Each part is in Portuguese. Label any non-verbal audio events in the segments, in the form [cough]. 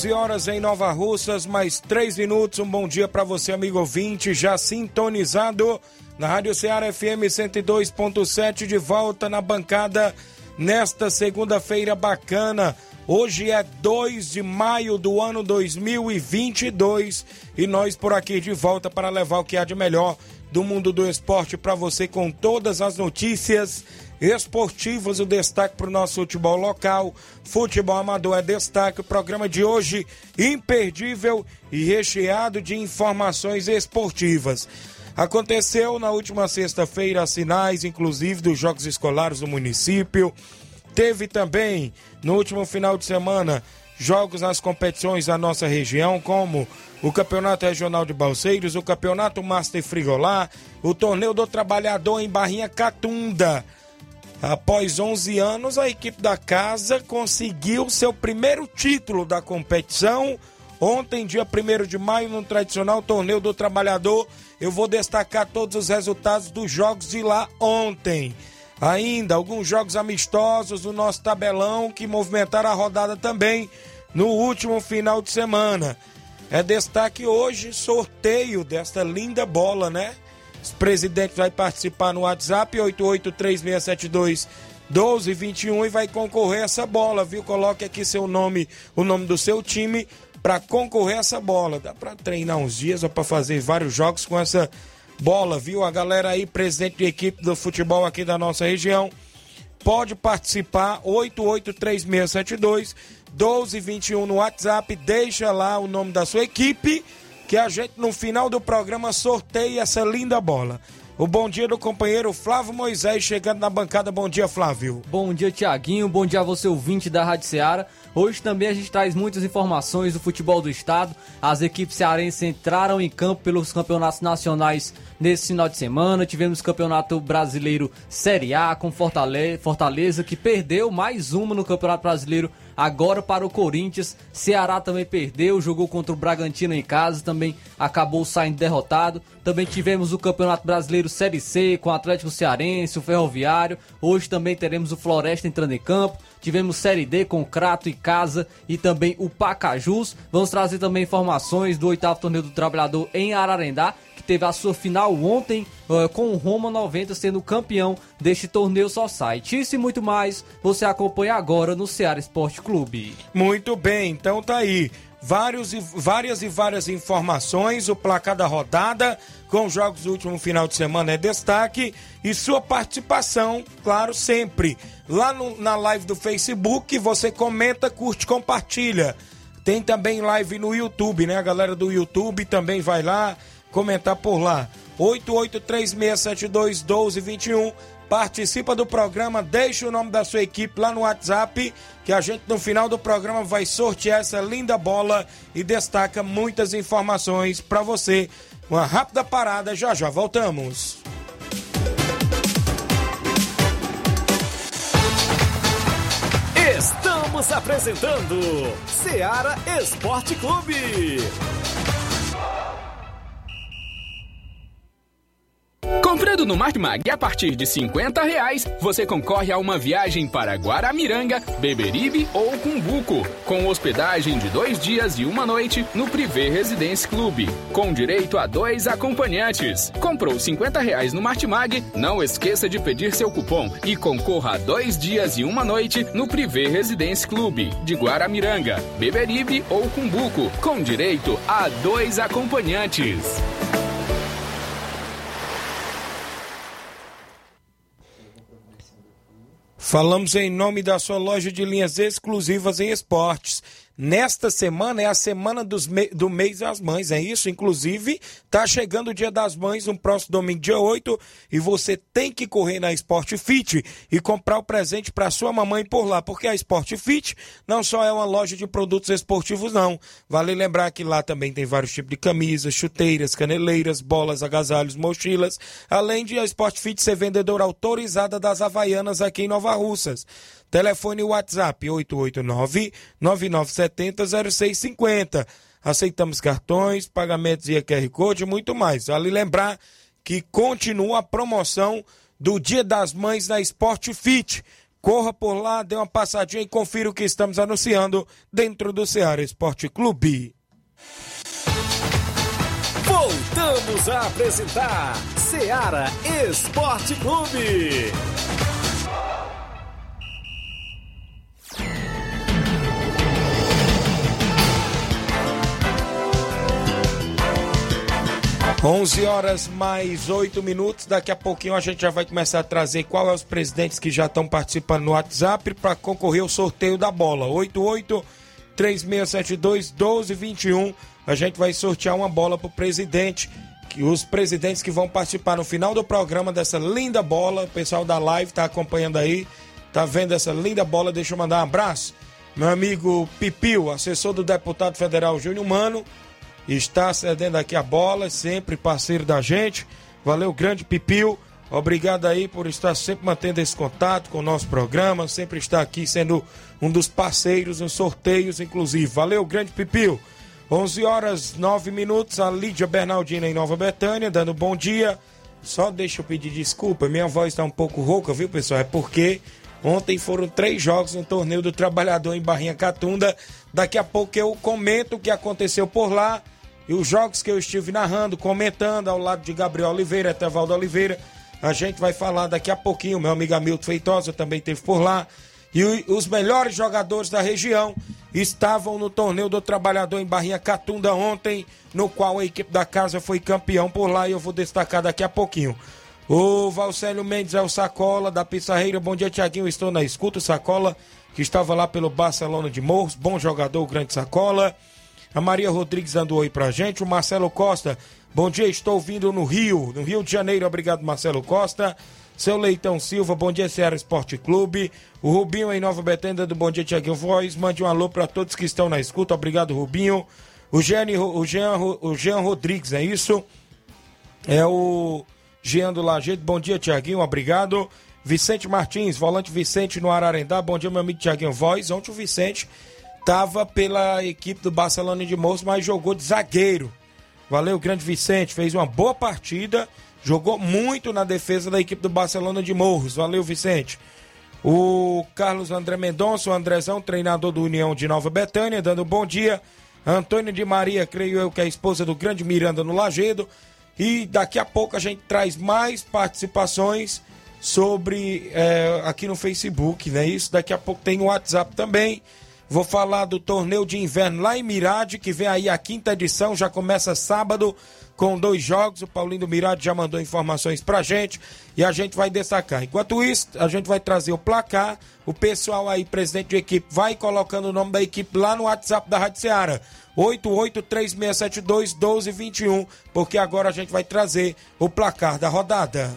11 horas em Nova Russas, mais 3 minutos. Um bom dia para você, amigo ouvinte, já sintonizado na Rádio Ceará FM 102.7, de volta na bancada nesta segunda-feira bacana. Hoje é 2 de maio do ano 2022 e nós por aqui de volta para levar o que há de melhor do mundo do esporte para você com todas as notícias esportivas, o destaque para o nosso futebol local. Futebol amador é destaque. O programa de hoje imperdível e recheado de informações esportivas. Aconteceu na última sexta-feira as finais, inclusive, dos Jogos Escolares do município. Teve também, no último final de semana, jogos nas competições da nossa região, como o Campeonato Regional de Balseiros, o Campeonato Master Frigolar, o Torneio do Trabalhador em Barrinha Catunda. Após 11 anos, a equipe da casa conseguiu seu primeiro título da competição. Ontem, dia 1 de maio, no tradicional Torneio do Trabalhador, eu vou destacar todos os resultados dos jogos de lá ontem. Ainda alguns jogos amistosos do nosso tabelão que movimentaram a rodada também no último final de semana. É destaque hoje sorteio desta linda bola, né? O presidente vai participar no WhatsApp 883672 1221 e vai concorrer essa bola, viu? Coloque aqui seu nome, o nome do seu time para concorrer essa bola. Dá para treinar uns dias ou para fazer vários jogos com essa bola, viu? A galera aí, presidente de equipe do futebol aqui da nossa região, pode participar 883672 1221 no WhatsApp, deixa lá o nome da sua equipe que a gente no final do programa sorteia essa linda bola. O bom dia do companheiro Flávio Moisés chegando na bancada. Bom dia, Flávio. Bom dia, Tiaguinho. Bom dia a você, ouvinte da Rádio Ceará. Hoje também a gente traz muitas informações do futebol do estado. As equipes cearenses entraram em campo pelos campeonatos nacionais nesse final de semana. Tivemos campeonato brasileiro Série A com Fortaleza, que perdeu mais uma no Campeonato Brasileiro Agora para o Corinthians, Ceará também perdeu, jogou contra o Bragantino em casa, também acabou saindo derrotado. Também tivemos o Campeonato Brasileiro Série C com o Atlético Cearense, o Ferroviário. Hoje também teremos o Floresta entrando em campo. Tivemos Série D com Crato e Casa e também o Pacajus. Vamos trazer também informações do oitavo torneio do trabalhador em Ararendá, teve a sua final ontem uh, com o Roma 90 sendo campeão deste torneio só site. Isso e muito mais você acompanha agora no Ceará Esporte Clube. Muito bem, então tá aí. Vários e, várias e várias informações, o placar da rodada, com os jogos do último final de semana é destaque e sua participação, claro, sempre. Lá no, na live do Facebook, você comenta, curte, compartilha. Tem também live no YouTube, né? A galera do YouTube também vai lá comentar por lá. 8836721221. Participa do programa, deixa o nome da sua equipe lá no WhatsApp, que a gente no final do programa vai sortear essa linda bola e destaca muitas informações para você. Uma rápida parada, já já voltamos. Estamos apresentando Seara Esporte Clube. Comprando no Martimag a partir de 50 reais, você concorre a uma viagem para Guaramiranga, Beberibe ou Cumbuco, com hospedagem de dois dias e uma noite no Privé Residence Club, com direito a dois acompanhantes. Comprou 50 reais no Martimag? Não esqueça de pedir seu cupom e concorra a dois dias e uma noite no Privé Residence Club de Guaramiranga, Beberibe ou Cumbuco, com direito a dois acompanhantes. Falamos em nome da sua loja de linhas exclusivas em esportes. Nesta semana é a semana me do mês das mães, é isso? Inclusive, tá chegando o dia das mães no próximo domingo, dia 8, e você tem que correr na Sport Fit e comprar o presente para sua mamãe por lá, porque a Sport Fit não só é uma loja de produtos esportivos, não. Vale lembrar que lá também tem vários tipos de camisas, chuteiras, caneleiras, bolas, agasalhos, mochilas, além de a Sport Fit ser vendedora autorizada das Havaianas aqui em Nova Russas. Telefone WhatsApp 889-9970-0650. Aceitamos cartões, pagamentos e QR Code e muito mais. Vale lembrar que continua a promoção do Dia das Mães na Sport Fit. Corra por lá, dê uma passadinha e confira o que estamos anunciando dentro do Ceará Esporte Clube. Voltamos a apresentar Ceará Esporte Clube. 11 horas mais 8 minutos. Daqui a pouquinho a gente já vai começar a trazer qual é os presidentes que já estão participando no WhatsApp para concorrer ao sorteio da bola. 88 3672 1221. A gente vai sortear uma bola para o presidente. Que os presidentes que vão participar no final do programa dessa linda bola. O pessoal da live está acompanhando aí. Tá vendo essa linda bola? Deixa eu mandar um abraço. Meu amigo Pipil, assessor do deputado federal Júnior Mano está cedendo aqui a bola, sempre parceiro da gente. Valeu, grande Pipil. Obrigado aí por estar sempre mantendo esse contato com o nosso programa, sempre estar aqui sendo um dos parceiros nos sorteios, inclusive. Valeu, grande Pipil. 11 horas 9 minutos, a Lídia Bernardina em Nova Betânia, dando bom dia. Só deixa eu pedir desculpa, minha voz está um pouco rouca, viu, pessoal? É porque ontem foram três jogos no torneio do Trabalhador em Barrinha Catunda. Daqui a pouco eu comento o que aconteceu por lá e os jogos que eu estive narrando, comentando ao lado de Gabriel Oliveira, Etevaldo Oliveira. A gente vai falar daqui a pouquinho. Meu amigo Hamilton Feitosa também esteve por lá. E os melhores jogadores da região estavam no torneio do Trabalhador em Barrinha Catunda ontem, no qual a equipe da casa foi campeão por lá e eu vou destacar daqui a pouquinho. O Valcélio Mendes é o Sacola da Pissarreira. Bom dia, Tiaguinho. Estou na escuta. Sacola, que estava lá pelo Barcelona de Morros. Bom jogador, grande Sacola. A Maria Rodrigues dando oi pra gente. O Marcelo Costa, bom dia, estou vindo no Rio, no Rio de Janeiro. Obrigado, Marcelo Costa. Seu Leitão Silva, bom dia, Ceará Esporte Clube. O Rubinho em Nova Betenda do Bom Dia Tiaguinho Voz. Mande um alô para todos que estão na escuta. Obrigado, Rubinho. O Jean, o Jean, o Jean Rodrigues, é isso? É o Jean do Lajeito. Bom dia, Tiaguinho. Obrigado. Vicente Martins, volante Vicente no Ararendá. Bom dia, meu amigo Tiaguinho Voz. Ontem o Vicente estava pela equipe do Barcelona de Moço, mas jogou de zagueiro. Valeu, grande Vicente, fez uma boa partida, jogou muito na defesa da equipe do Barcelona de Morros. Valeu, Vicente. O Carlos André Mendonça, o Andrezão, treinador do União de Nova Betânia, dando bom dia. Antônio de Maria, creio eu que é a esposa do grande Miranda no Lagedo. E daqui a pouco a gente traz mais participações sobre é, aqui no Facebook, né? Isso daqui a pouco tem o WhatsApp também. Vou falar do torneio de inverno lá em Mirade, que vem aí a quinta edição, já começa sábado com dois jogos. O Paulinho do Mirade já mandou informações pra gente e a gente vai destacar. Enquanto isso, a gente vai trazer o placar. O pessoal aí, presidente de equipe, vai colocando o nome da equipe lá no WhatsApp da Rádio Ceará. 8836721221, porque agora a gente vai trazer o placar da rodada.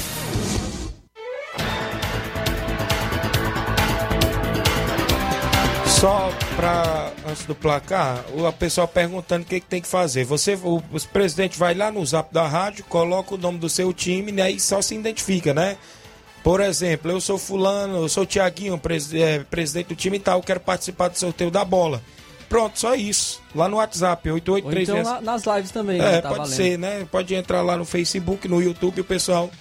Só para antes do placar, o pessoal perguntando o que, que tem que fazer. Você, o, presidente vai lá no zap da rádio, coloca o nome do seu time, né, e aí só se identifica, né? Por exemplo, eu sou fulano, eu sou o Tiaguinho, pres, é, presidente do time e tal, quero participar do sorteio da bola. Pronto, só isso. Lá no WhatsApp, 883. Ou então nas lives também, é, né? Tá pode valendo. ser, né? Pode entrar lá no Facebook, no YouTube, o pessoal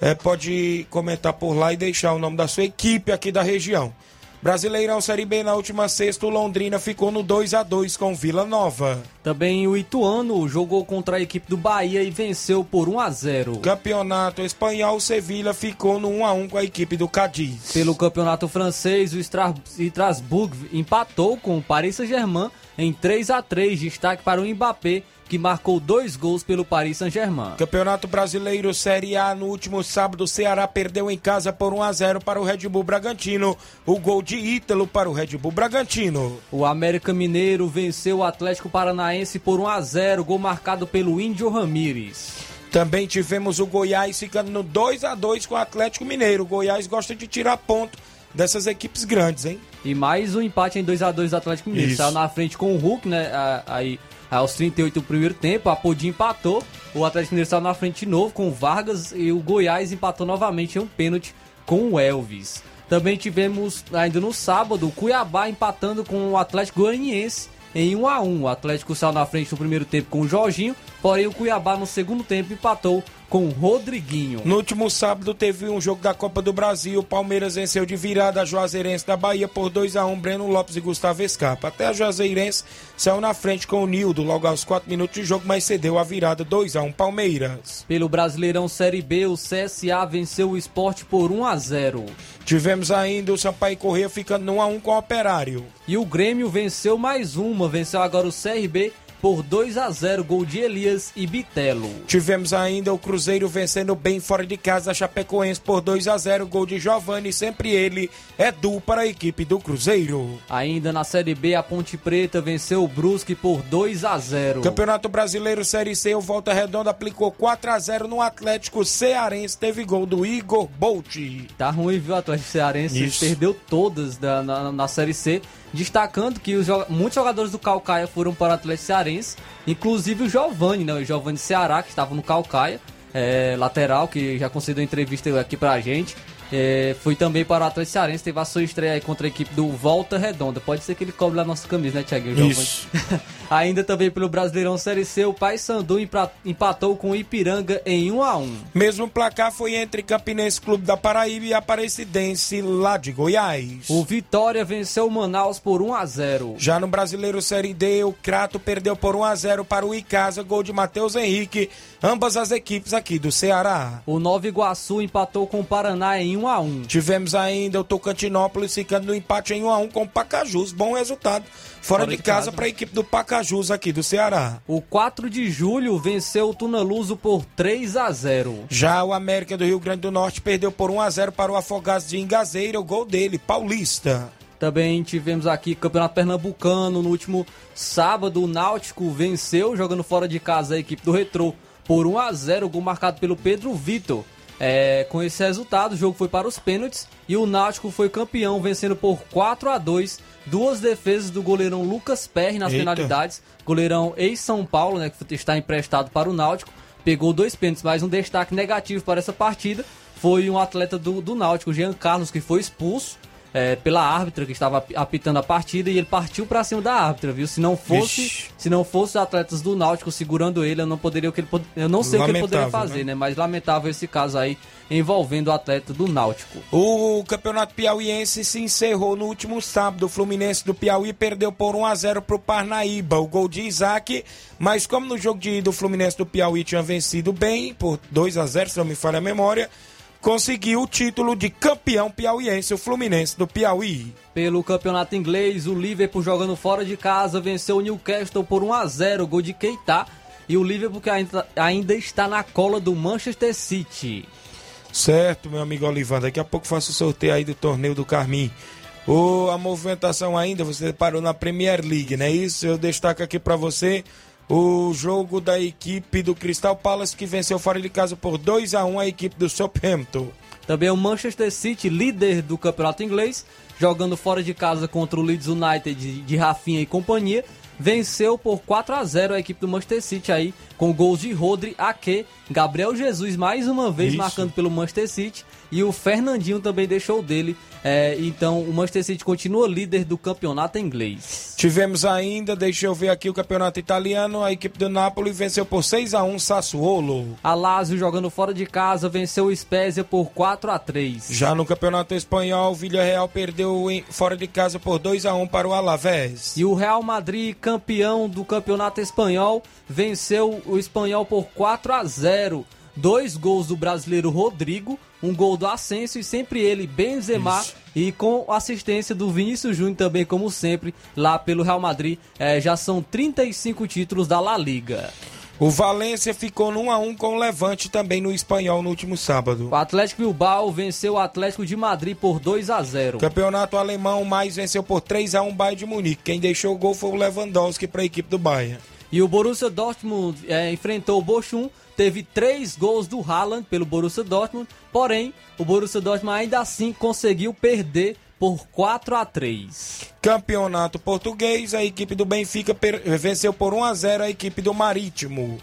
é, pode comentar por lá e deixar o nome da sua equipe aqui da região. Brasileirão Série B na última sexta, o Londrina ficou no 2 a 2 com Vila Nova. Também o Ituano jogou contra a equipe do Bahia e venceu por 1 a 0. Campeonato espanhol, o Sevilha ficou no 1 a 1 com a equipe do Cadiz. Pelo campeonato francês, o Strasbourg empatou com o Paris Saint-Germain em 3 a 3, destaque para o Mbappé que marcou dois gols pelo Paris Saint-Germain. Campeonato Brasileiro Série A no último sábado, o Ceará perdeu em casa por 1 a 0 para o Red Bull Bragantino. O gol de Ítalo para o Red Bull Bragantino. O América Mineiro venceu o Atlético Paranaense por 1 a 0, gol marcado pelo Índio Ramírez. Também tivemos o Goiás ficando no 2 a 2 com o Atlético Mineiro. O Goiás gosta de tirar ponto dessas equipes grandes, hein? E mais um empate em 2 a 2 do Atlético Mineiro. Saiu na frente com o Hulk, né? Aí aos 38 do primeiro tempo, a Podi empatou. O Atlético Mineiro estava na frente de novo com o Vargas e o Goiás empatou novamente em um pênalti com o Elvis. Também tivemos ainda no sábado o Cuiabá empatando com o Atlético Goianiense em 1 a 1. O Atlético saiu na frente no primeiro tempo com o Jorginho, porém o Cuiabá no segundo tempo empatou com o Rodriguinho. No último sábado teve um jogo da Copa do Brasil. O Palmeiras venceu de virada a Juazeirense da Bahia por 2 a 1 Breno Lopes e Gustavo Escapa. Até a Juazeirense saiu na frente com o Nildo logo aos 4 minutos de jogo, mas cedeu a virada 2 a 1 Palmeiras. Pelo Brasileirão Série B, o CSA venceu o esporte por 1 a 0. Tivemos ainda o Sampaio Correia ficando 1 a 1 com o Operário. E o Grêmio venceu mais uma, venceu agora o CRB por 2 a 0 gol de Elias e Bitelo. Tivemos ainda o Cruzeiro vencendo bem fora de casa a Chapecoense por 2 a 0 gol de Giovani, sempre ele, Edu para a equipe do Cruzeiro. Ainda na Série B, a Ponte Preta venceu o Brusque por 2 a 0. Campeonato Brasileiro Série C, o Volta Redonda aplicou 4 a 0 no Atlético Cearense, teve gol do Igor Bolt. Tá ruim, viu, o Atlético Cearense Isso. perdeu todas da, na, na Série C destacando que os, muitos jogadores do Calcaia foram para o Atlético Cearense, inclusive o Giovani, né? O Giovani Ceará, que estava no Calcaia, é, lateral, que já concedeu entrevista aqui pra gente. É, foi também para o Atlético Cearense, teve a sua estreia aí contra a equipe do Volta Redonda. Pode ser que ele cobre lá nossa camisa, né, Thiago? Isso. [laughs] Ainda também pelo Brasileirão Série C, o Paysandu empatou com o Ipiranga em 1 a 1 Mesmo placar foi entre Campinense Clube da Paraíba e Aparecidense lá de Goiás. O Vitória venceu o Manaus por 1 a 0 Já no Brasileiro Série D, o Crato perdeu por 1 a 0 para o Icasa, gol de Matheus Henrique, ambas as equipes aqui do Ceará. O Nova Iguaçu empatou com o Paraná em 1 a 1 Tivemos ainda o Tocantinópolis ficando no empate em 1 a 1 com o Pacajus, bom resultado fora, de, de, casa, para a equipe do Pacajus aqui do Ceará. O 4 de julho venceu o Tunaluso por 3 a 0. Já o América do Rio Grande do Norte perdeu por 1 a 0 para o Afogados de Ingazeira, o gol dele, Paulista. Também tivemos aqui Campeonato Pernambucano no último sábado, o Náutico venceu jogando fora de casa a equipe do Retrô por 1 a 0, gol marcado pelo Pedro Vitor. É, com esse resultado, o jogo foi para os pênaltis e o Náutico foi campeão, vencendo por 4 a 2 Duas defesas do goleirão Lucas Perry nas Eita. penalidades. Goleirão ex-São Paulo, né, que está emprestado para o Náutico. Pegou dois pênaltis, mas um destaque negativo para essa partida foi um atleta do, do Náutico, Jean Carlos, que foi expulso é, pela árbitra que estava apitando a partida e ele partiu para cima da árbitra, viu? Se não fosse, Vixe. se não fosse os atletas do Náutico segurando ele, eu não poderia o que ele eu não sei lamentável, o que ele poderia fazer, né? né? Mas lamentável esse caso aí envolvendo o atleta do Náutico. O Campeonato Piauiense se encerrou no último sábado. O Fluminense do Piauí perdeu por 1 a 0 pro Parnaíba. O gol de Isaac, mas como no jogo de do Fluminense do Piauí tinha vencido bem por 2 a 0, se não me falha a memória, conseguiu o título de campeão piauiense, o Fluminense do Piauí. Pelo campeonato inglês, o Liverpool jogando fora de casa venceu o Newcastle por 1 a 0, gol de Keita. E o Liverpool que ainda, ainda está na cola do Manchester City. Certo, meu amigo Olivan. Daqui a pouco faço o sorteio aí do torneio do Carmim. O, a movimentação ainda, você parou na Premier League, não é isso? Eu destaco aqui para você o jogo da equipe do Crystal Palace que venceu fora de casa por 2 a 1 a equipe do Southampton. Também o Manchester City, líder do campeonato inglês, jogando fora de casa contra o Leeds United de, Rafinha e companhia, venceu por 4 a 0 a equipe do Manchester City aí, com gols de Rodri, Ake, Gabriel Jesus mais uma vez Isso. marcando pelo Manchester City e o Fernandinho também deixou dele. É, então o Manchester City continua líder do campeonato inglês. Tivemos ainda, deixa eu ver aqui o campeonato italiano, a equipe do Napoli venceu por 6 a 1 Sassuolo. A Lazio jogando fora de casa venceu o Spezia por 4 a 3. Já no campeonato espanhol, o Villarreal perdeu em- fora de casa por 2 a 1 para o Alavés. E o Real Madrid, campeão do campeonato espanhol, venceu o espanhol por 4 a 0. Dois gols do brasileiro Rodrigo, um gol do Asensio e sempre ele, Benzema, Isso. e com assistência do Vinícius Júnior também, como sempre, lá pelo Real Madrid. É, já são 35 títulos da La Liga. O Valência ficou no 1 a 1 com o Levante também no espanhol no último sábado. O Atlético Bilbao venceu o Atlético de Madrid por 2 a 0. Campeonato alemão, mais venceu por 3 a 1 Bayern de Munique. Quem deixou o gol foi o Lewandowski para a equipe do Bayern. E o Borussia Dortmund é, enfrentou o Bochum, teve três gols do Haaland pelo Borussia Dortmund, porém o Borussia Dortmund ainda assim conseguiu perder por 4 a 3. Campeonato português, a equipe do Benfica venceu por 1 a 0 a equipe do Marítimo.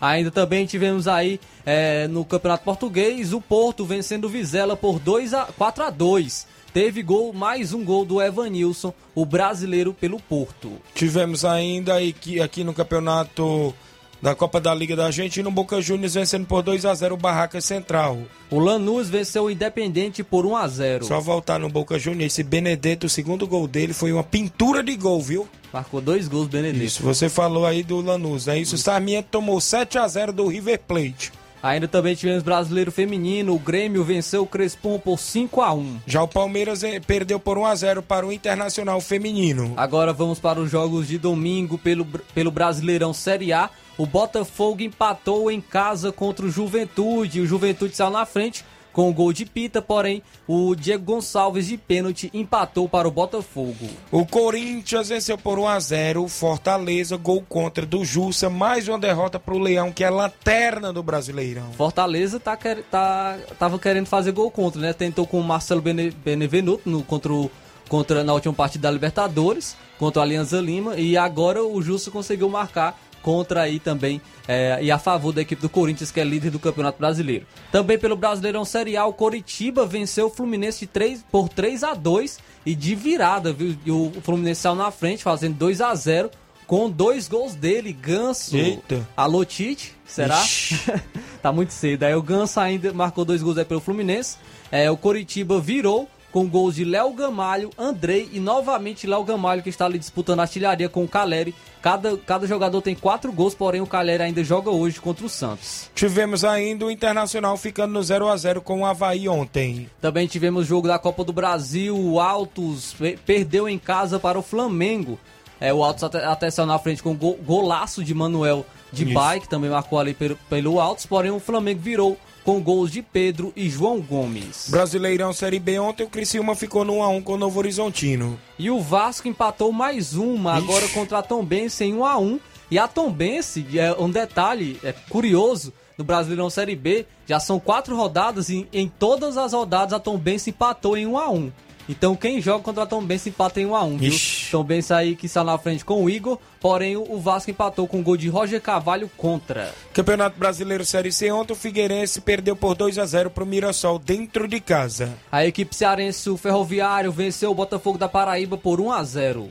Ainda também tivemos aí é, no Campeonato Português o Porto vencendo o Vizela por 2 a 4 a 2. Teve gol, mais um gol do Evanilson, o brasileiro pelo Porto. Tivemos ainda aqui, aqui no campeonato da Copa da Liga da Argentina, o Boca Juniors vencendo por 2 a 0 o Barraca Central. O Lanús venceu o Independente por 1 a 0. Só voltar no Boca Juniors, esse Benedetto, o segundo gol dele foi uma pintura de gol, viu? Marcou dois gols Benedetto. Isso, você falou aí do Lanús, é isso? O Sarmiento tomou 7 a 0 do River Plate. Ainda também tivemos brasileiro feminino, o Grêmio venceu o Crespon por 5 a 1. Já o Palmeiras eh, perdeu por 1 a 0 para o Internacional Feminino. Agora vamos para os jogos de domingo pelo, pelo Brasileirão Série A. O Botafogo empatou em casa contra o Juventude. O Juventude saiu na frente com o gol de Pita, porém o Diego Gonçalves de pênalti empatou para o Botafogo. O Corinthians venceu por 1 a 0 o Fortaleza, gol contra do Jussa, mais uma derrota para o Leão, que é lanterna do Brasileirão. Fortaleza tá, tá, tava querendo fazer gol contra, né? Tentou com o Marcelo Bene, Benevenuto no, contra, o- contra, na última partida da Libertadores, contra o Alianza Lima, e agora o Justo conseguiu marcar contra aí também é, e a favor da equipe do Corinthians, que é líder do Campeonato Brasileiro. Também pelo Brasileirão Série A, o Coritiba venceu o Fluminense de 3, por 3 a 2 e de virada, viu? E o Fluminense saiu na frente, fazendo 2 a 0 com dois gols dele, Ganso. Eita. Alô, Tite, será? [laughs] Tá muito cedo. Aí o Ganso ainda marcou dois gols aí pelo Fluminense. É, o Coritiba virou com gols de Léo Gamalho, Andrei e novamente Léo Gamalho que está ali disputando a artilharia com o Caleri. Cada, cada jogador tem quatro gols, porém o Caleri ainda joga hoje contra o Santos. Tivemos ainda o Internacional ficando no 0 a 0 com o Havaí ontem. Também tivemos jogo da Copa do Brasil, o Altos pe- perdeu em casa para o Flamengo. É, o Altos até, até saiu na frente com gol- golaço de Manuel de Isso. bike, também marcou ali pelo, pelo Altos, porém o Flamengo virou com gols de Pedro e João Gomes. Brasileirão Série B ontem o Criciúma ficou no 1 a 1 com o Novo Horizontino. E o Vasco empatou mais uma, agora Ixi. contra a Tombense em 1 a 1 E a Tombense, é um detalhe é curioso, no Brasileirão Série B, já são quatro rodadas e em todas as rodadas a Tombense empatou em 1 a 1 Então quem joga contra a Tombense empata em 1 a 1 viu? Ixi. Tombense aí que está na frente com o Igor, porém o o Vasco empatou com o gol de Roger Carvalho contra. Campeonato Brasileiro Série C ontem o Figueirense perdeu por 2 a 0 para o Mirassol dentro de casa. A equipe cearense, o Ferroviário, venceu o Botafogo da Paraíba por 1 a 0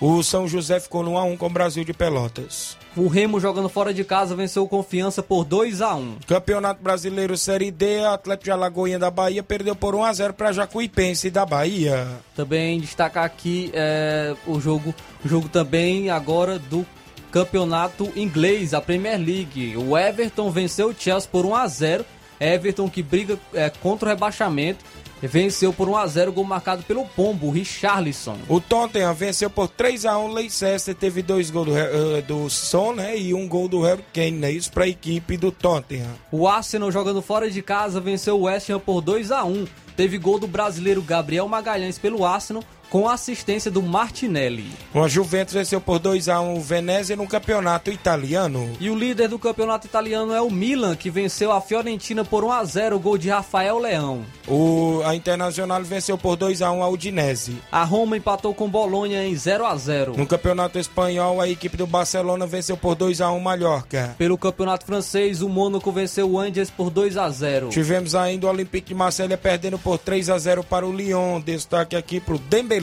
O São José ficou no 1 a 1 com o Brasil de Pelotas. O Remo jogando fora de casa venceu Confiança por 2 a 1 Campeonato Brasileiro Série D, Atlético de Alagoinha da Bahia perdeu por 1 a 0 para Jacuipense da Bahia. Também destacar aqui é, o jogo, o jogo também agora do campeonato inglês, a Premier League. O Everton venceu o Chelsea por 1 a 0. Everton que briga é, contra o rebaixamento venceu por 1 a 0 gol marcado pelo Pombo, Richarlison. O Tottenham venceu por 3 a 1 Leicester, teve dois gols do, eh, do Son né, e um gol do Harry Kane, né, isso para a equipe do Tottenham. O Arsenal jogando fora de casa venceu o West Ham por 2 a 1. Teve gol do brasileiro Gabriel Magalhães pelo Arsenal com assistência do Martinelli. O Juventus venceu por 2 a 1 o Venezia no campeonato italiano. E o líder do campeonato italiano é o Milan, que venceu a Fiorentina por 1 a 0, gol de Rafael Leão. O a Internacional venceu por 2 a 1 a Udinese. A Roma empatou com Bolonha em 0 a 0. No campeonato espanhol, a equipe do Barcelona venceu por 2 a 1 Mallorca. Pelo campeonato francês, o Mônaco venceu o Angers por 2 a 0. Tivemos ainda o Olympique de Marselha perdendo por 3 a 0 para o Lyon. Destaque aqui para o Dembélé.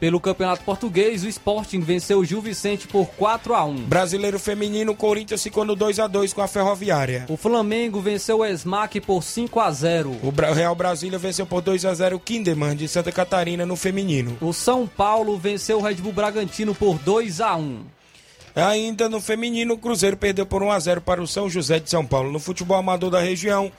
Pelo Campeonato Português, o Sporting venceu o Gil Vicente por 4 a 1. Brasileiro feminino, o Corinthians ficou no 2 a 2 com a Ferroviária. O Flamengo venceu o Smack por 5 a 0. O Real Brasília venceu por 2 a 0 o Kinderman de Santa Catarina no feminino. O São Paulo venceu o Red Bull Bragantino por 2 a 1. Ainda no feminino, o Cruzeiro perdeu por 1 a 0 para o São José de São Paulo. No futebol amador da região,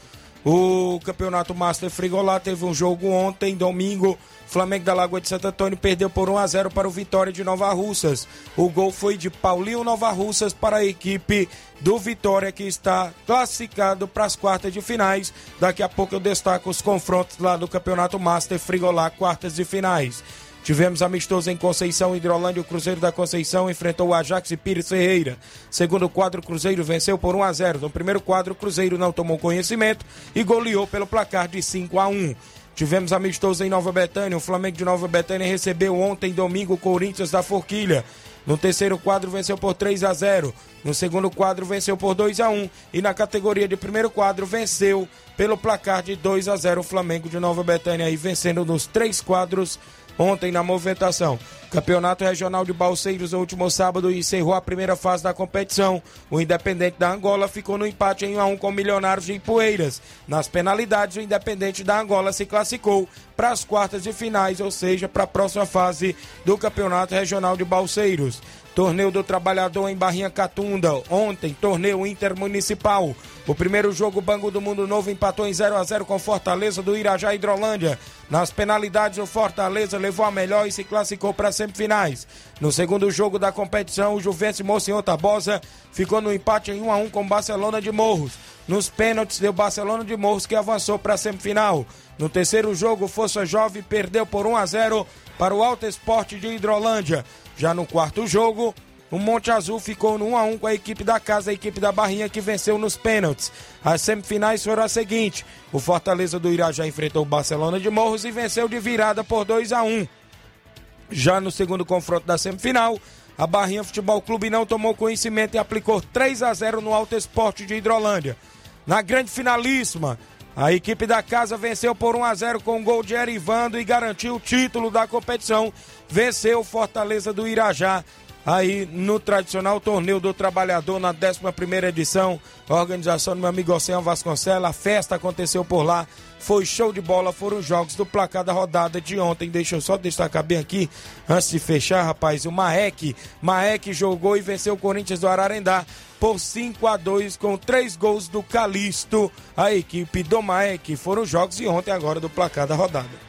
o Campeonato Master Frigolá teve um jogo ontem, domingo. Flamengo da Lagoa de Santo Antônio perdeu por 1 a 0 para o Vitória de Nova Russas. O gol foi de Paulinho Nova Russas para a equipe do Vitória que está classificado para as quartas de finais. Daqui a pouco eu destaco os confrontos lá do Campeonato Master Frigolá, quartas de finais. Tivemos amistoso em Conceição, Hidrolândia. O Cruzeiro da Conceição enfrentou o Ajax e Pires Ferreira. Segundo quadro, o Cruzeiro venceu por 1 a 0. No primeiro quadro, o Cruzeiro não tomou conhecimento e goleou pelo placar de 5 a 1. Tivemos amistoso em Nova Betânia. O Flamengo de Nova Betânia recebeu ontem, domingo, o Corinthians da Forquilha. No terceiro quadro, venceu por 3 a 0. No segundo quadro, venceu por 2 a 1. E na categoria de primeiro quadro, venceu pelo placar de 2 a 0 o Flamengo de Nova Betânia, aí vencendo nos três quadros ontem na movimentação. Campeonato Regional de Balseiros, no último sábado, encerrou a primeira fase da competição. O Independente da Angola ficou no empate em 1 a 1 com o Milionários de Ipueiras. Nas penalidades, o Independente da Angola se classificou para as quartas de finais, ou seja, para a próxima fase do Campeonato Regional de Balseiros. Torneio do Trabalhador em Barrinha Catunda. Ontem, torneio intermunicipal. O primeiro jogo, Banco do Mundo Novo empatou em 0 a 0 com Fortaleza do Irajá Hidrolândia. Nas penalidades, o Fortaleza levou a melhor e se classificou para as semifinais. No segundo jogo da competição, o Juventus Monsenhor Tabosa ficou no empate em 1 a 1 com Barcelona de Morros. Nos pênaltis, deu Barcelona de Morros que avançou para a semifinal. No terceiro jogo, Força Jovem perdeu por 1 a 0 para o Alto Esporte de Hidrolândia. Já no quarto jogo, o Monte Azul ficou no 1 a 1 com a equipe da casa, a equipe da Barrinha que venceu nos pênaltis. As semifinais foram as seguintes: o Fortaleza do Irajá enfrentou o Barcelona de Morros e venceu de virada por 2 a 1. Já no segundo confronto da semifinal, a Barrinha Futebol Clube não tomou conhecimento e aplicou 3 a 0 no Alto Esporte de Hidrolândia. Na grande finalíssima, a equipe da casa venceu por 1 a 0 com gol de Erivando e garantiu o título da competição. Venceu Fortaleza do Irajá aí no tradicional torneio do trabalhador na 11ª edição, organização do meu amigo Oceano Vasconcelos, a festa aconteceu por lá, foi show de bola, foram os jogos do placar da rodada de ontem, deixa eu só destacar bem aqui, antes de fechar, rapaz, o Maek, Maek jogou e venceu o Corinthians do Ararendá por 5 a 2 com três gols do Calixto, a equipe do Maek, foram os jogos de ontem agora do placar da rodada.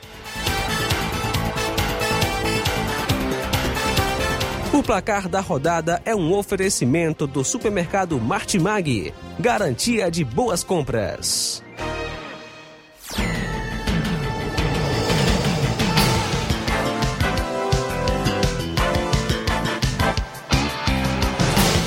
O placar da rodada é um oferecimento do supermercado Martimag. Garantia de boas compras.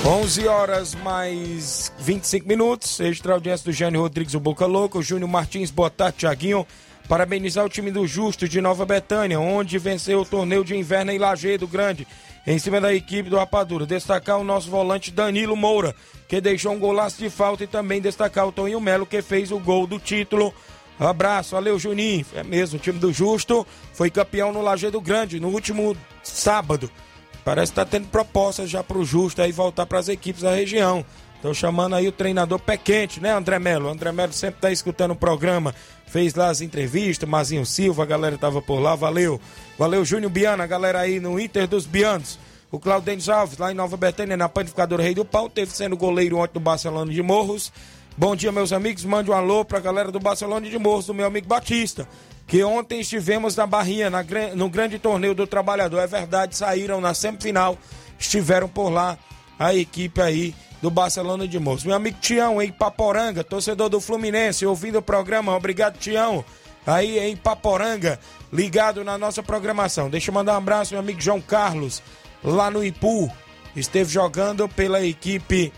Onze horas mais 25 minutos. Extra audiência do Jânio Rodrigues, o Boca Louco. Júnior Martins, boa tarde, Tiaguinho. Parabenizar o time do Justo de Nova Betânia, onde venceu o torneio de inverno em Lajeado Grande, em cima da equipe do Rapadura. Destacar o nosso volante Danilo Moura, que deixou um golaço de falta, e também destacar o Toninho Melo, que fez o gol do título. Abraço, valeu Juninho. É mesmo, o time do Justo foi campeão no Lajeado Grande no último sábado. Parece que tá tendo propostas já pro Justo aí voltar para as equipes da região. Estão chamando aí o treinador pé quente, né, André Melo? O André Melo sempre tá escutando o programa, fez lá as entrevistas, Mazinho Silva, a galera tava por lá, valeu. Valeu, Júnior Biana, galera aí no Inter dos Bianos. O Claudênio Alves, lá em Nova Betânia, na Panificadora Rei do Pau, teve sendo goleiro ontem do Barcelona de Morros. Bom dia, meus amigos. Mande um alô pra galera do Barcelona de Morros, do meu amigo Batista. Que ontem estivemos na Barrinha, na, no grande torneio do trabalhador. É verdade, saíram na semifinal, estiveram por lá a equipe aí do Barcelona de Morros. Meu amigo Tião, em Paporanga, torcedor do Fluminense, ouvindo o programa. Obrigado, Tião. Aí em Paporanga, ligado na nossa programação. Deixa eu mandar um abraço, meu amigo João Carlos, lá no Ipu. Esteve jogando pela equipe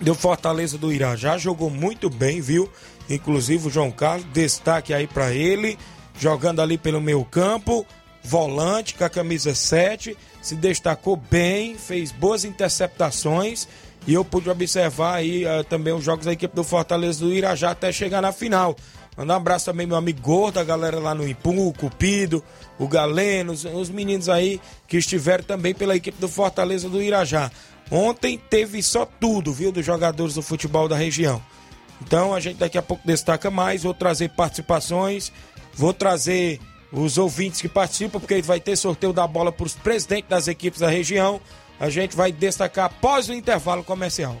do Fortaleza do Irá. Já jogou muito bem, viu? Inclusive o João Carlos, destaque aí para ele, jogando ali pelo meio campo, volante com a camisa 7, se destacou bem, fez boas interceptações e eu pude observar aí uh, também os jogos da equipe do Fortaleza do Irajá até chegar na final. Mandar um abraço também meu amigo Gordo, a galera lá no Ipu, o Cupido, o Galeno, os, os meninos aí que estiveram também pela equipe do Fortaleza do Irajá. Ontem teve só tudo, viu, dos jogadores do futebol da região. Então a gente daqui a pouco destaca mais, vou trazer participações, vou trazer os ouvintes que participam, porque vai ter sorteio da bola para os presidentes das equipes da região. A gente vai destacar após o intervalo comercial.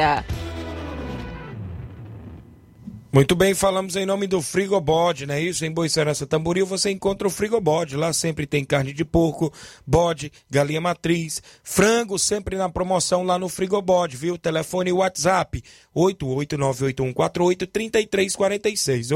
Yeah. Muito bem, falamos em nome do Frigobode, não é isso? Em Boicerança Tamboril você encontra o Frigobode. Lá sempre tem carne de porco, bode, galinha matriz, frango, sempre na promoção lá no Frigobode, viu? Telefone e WhatsApp 889-8148-3346.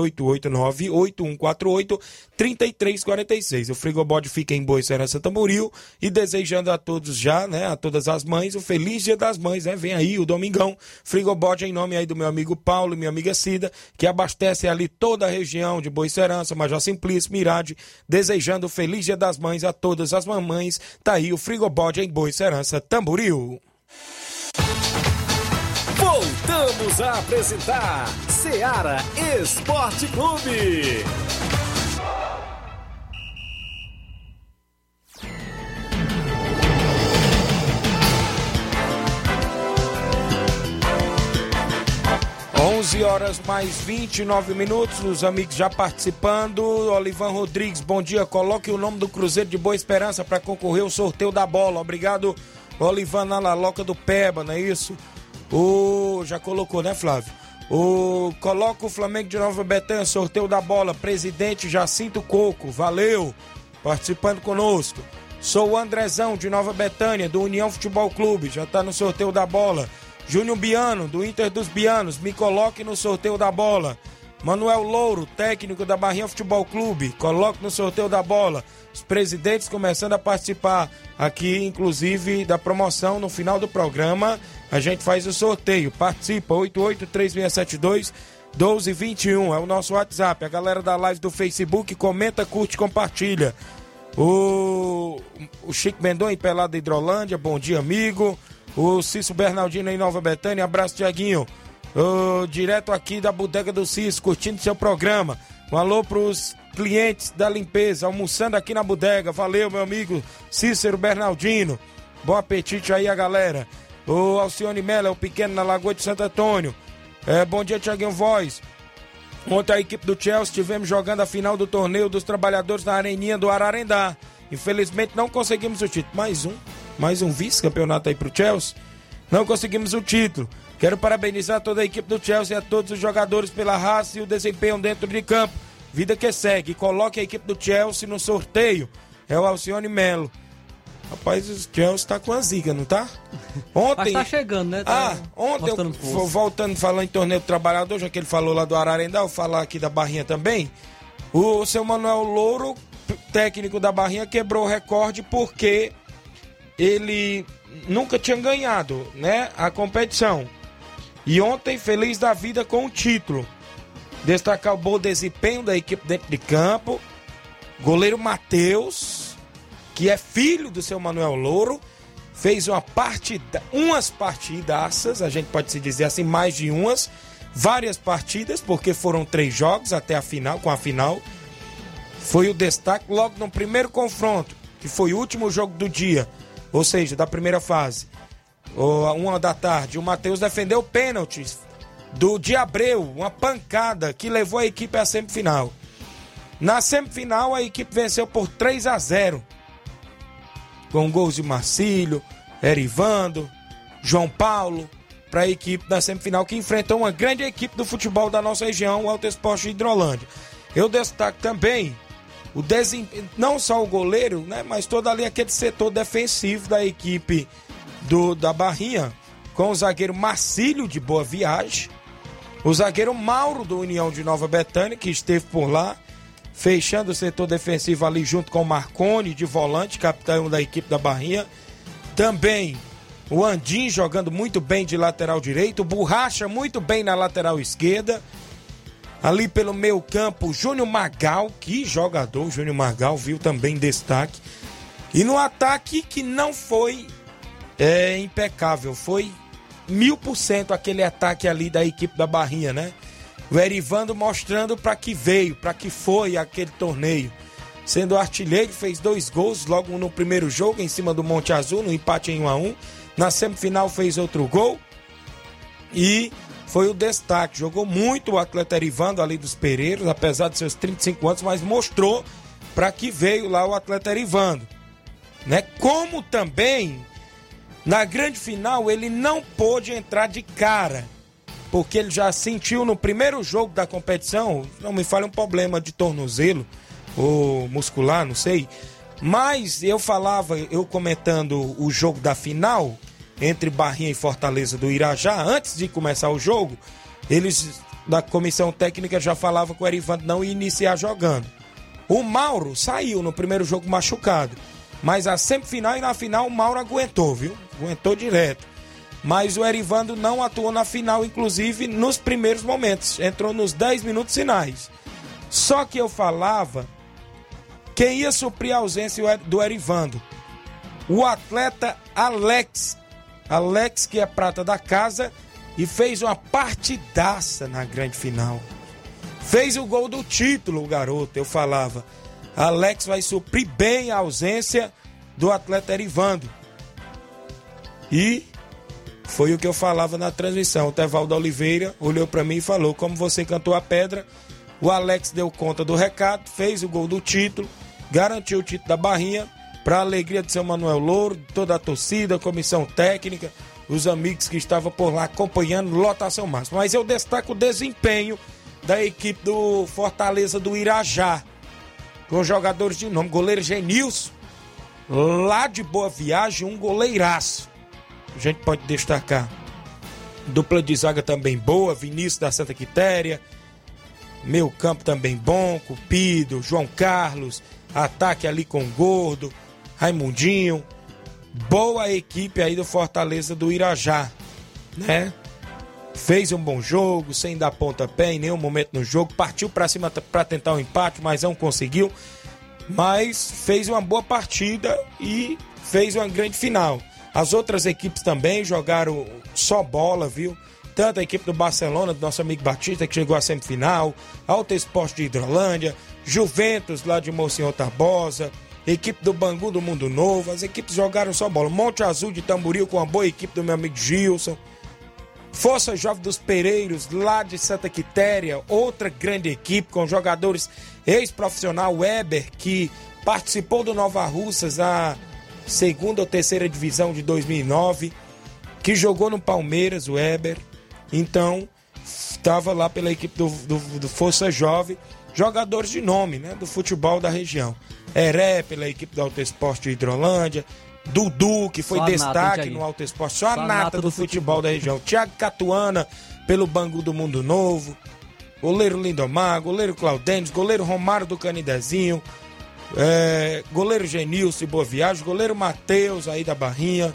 889-8148-3346. O Frigobode fica em Boicerança Tamboril e desejando a todos já, né? A todas as mães, o feliz dia das mães, né? Vem aí o domingão. Frigobode em nome aí do meu amigo Paulo e minha amiga Cida que abastece ali toda a região de Boa Serança, Major Simplício, Mirade, desejando feliz Dia das Mães a todas as mamães. Tá aí o Frigobode em Boa Serança, Tamboril. Voltamos a apresentar Seara Esporte Clube. 11 horas mais 29 minutos, os amigos já participando. Olivan Rodrigues, bom dia. Coloque o nome do Cruzeiro de Boa Esperança para concorrer ao sorteio da bola. Obrigado, Olivan na Laloca do Peba, não é isso? O já colocou, né, Flávio? O coloca o Flamengo de Nova Betânia, sorteio da bola. Presidente Jacinto Coco, valeu. Participando conosco. Sou o Andrezão de Nova Betânia, do União Futebol Clube, já está no sorteio da bola. Júnior Biano, do Inter dos Bianos, me coloque no sorteio da bola. Manuel Louro, técnico da Barrinha Futebol Clube, coloque no sorteio da bola. Os presidentes começando a participar aqui, inclusive, da promoção no final do programa. A gente faz o sorteio. Participa, 883672 1221 é o nosso WhatsApp. A galera da live do Facebook comenta, curte, compartilha. O, o Chico Mendonça Pelada Hidrolândia, bom dia, amigo. O Cício Bernardino em Nova Betânia. Abraço, Tiaguinho. direto aqui da Bodega do Cício, curtindo seu programa. Um alô pros clientes da limpeza, almoçando aqui na bodega. Valeu, meu amigo Cícero Bernardino. Bom apetite aí a galera. O Alcione Mello, é o pequeno na Lagoa de Santo Antônio. É, bom dia, Tiaguinho Voz. Ontem a equipe do Chelsea estivemos jogando a final do torneio dos trabalhadores na Areninha do Ararendá. Infelizmente não conseguimos o título. Mais um mais um vice-campeonato aí pro Chelsea. Não conseguimos o título. Quero parabenizar toda a equipe do Chelsea e a todos os jogadores pela raça e o desempenho dentro de campo. Vida que segue. Coloque a equipe do Chelsea no sorteio. É o Alcione Melo. Rapaz, o Chelsea tá com a ziga, não tá? [laughs] Ontem. Mas tá chegando, né? Tá ah, ontem, eu, voltando falando em torneio do trabalhador, já que ele falou lá do Ararendá, vou falar aqui da Barrinha também. O seu Manuel Louro, técnico da Barrinha, quebrou o recorde porque ele nunca tinha ganhado, né, a competição. E ontem feliz da vida com o título. Destacar o bom desempenho da equipe dentro de campo. Goleiro Matheus, que é filho do seu Manuel Louro, fez uma partida, umas partidaças, a gente pode se dizer assim, mais de umas. várias partidas, porque foram três jogos até a final, com a final. Foi o destaque logo no primeiro confronto, que foi o último jogo do dia, ou seja, da primeira fase. Uma da tarde, o Matheus defendeu pênaltis do Diabreu, uma pancada que levou a equipe à semifinal. Na semifinal, a equipe venceu por 3 a 0 com gols de Marcílio, Erivando, João Paulo, para a equipe da semifinal que enfrentou uma grande equipe do futebol da nossa região, o Alto Esporte Hidrolândia. Eu destaco também o desempenho, não só o goleiro, né, mas todo ali aquele setor defensivo da equipe do da Barrinha, com o zagueiro Marcílio de Boa Viagem, o zagueiro Mauro do União de Nova Betânia, que esteve por lá, fechando o setor defensivo ali junto com o Marcone de volante, capitão da equipe da Barrinha. Também o Andim jogando muito bem de lateral direito, Borracha muito bem na lateral esquerda. Ali pelo meio campo, Júnior Magal, que jogador, Júnior Magal, viu também destaque. E no ataque que não foi é, impecável, foi mil por cento aquele ataque ali da equipe da Barrinha, né? O Erivando mostrando para que veio, para que foi aquele torneio. Sendo artilheiro, fez dois gols logo no primeiro jogo em cima do Monte Azul, no empate em 1 a 1 Na semifinal fez outro gol e foi o destaque. Jogou muito o atleta Erivando ali dos Pereiros, apesar de seus 35 anos, mas mostrou para que veio lá o atleta Erivando. Né? Como também na grande final ele não pôde entrar de cara porque ele já sentiu no primeiro jogo da competição, não me fale um problema de tornozelo ou muscular, não sei. Mas eu falava, eu comentando o jogo da final entre Barrinha e Fortaleza do Irajá, antes de começar o jogo, eles da comissão técnica já falavam que o Erivando não ia iniciar jogando. O Mauro saiu no primeiro jogo machucado, mas a semifinal e na final o Mauro aguentou, viu? Aguentou direto mas o Erivando não atuou na final, inclusive nos primeiros momentos, entrou nos 10 minutos finais. Só que eu falava quem ia suprir a ausência do Erivando. O atleta Alex. Alex, que é prata da casa e fez uma partidaça na grande final. Fez o gol do título, o garoto, eu falava. Alex vai suprir bem a ausência do atleta Erivando. E foi o que eu falava na transmissão. O Tevaldo Oliveira olhou para mim e falou: Como você cantou a pedra, o Alex deu conta do recado, fez o gol do título, garantiu o título da Barrinha, para a alegria de seu Manuel Louro, toda a torcida, comissão técnica, os amigos que estavam por lá acompanhando, lotação máxima. Mas eu destaco o desempenho da equipe do Fortaleza do Irajá, com jogadores de nome, goleiro Genilson, lá de Boa Viagem, um goleiraço a gente pode destacar. Dupla de zaga também boa, Vinícius da Santa Quitéria. Meu campo também bom, Cupido, João Carlos. Ataque ali com Gordo, Raimundinho. Boa equipe aí do Fortaleza do Irajá, né? Fez um bom jogo, sem dar pontapé em nenhum momento no jogo. Partiu para cima para tentar um empate, mas não conseguiu. Mas fez uma boa partida e fez uma grande final. As outras equipes também jogaram só bola, viu? Tanto a equipe do Barcelona, do nosso amigo Batista, que chegou à semifinal, Alto Esporte de Hidrolândia, Juventus lá de Monsenhor Tarbosa, equipe do Bangu do Mundo Novo, as equipes jogaram só bola. Monte Azul de Tamboril com a boa equipe do meu amigo Gilson. Força Jovem dos Pereiros, lá de Santa Quitéria, outra grande equipe com jogadores ex-profissional Weber, que participou do Nova Russas a segunda ou terceira divisão de 2009, que jogou no Palmeiras, Weber. Então, estava lá pela equipe do, do, do, Força Jovem, jogadores de nome, né, do futebol da região. Heré, pela equipe do Alto Esporte de Hidrolândia, Dudu, que foi destaque nata, no Alto Esporte, só, só a nata, do, do futebol, futebol da região. Tiago Catuana, pelo Bangu do Mundo Novo, goleiro Lindomar, goleiro Claudênis, goleiro Romário do Canidezinho, é, goleiro Genilson, boa viagem. Goleiro Matheus aí da Barrinha.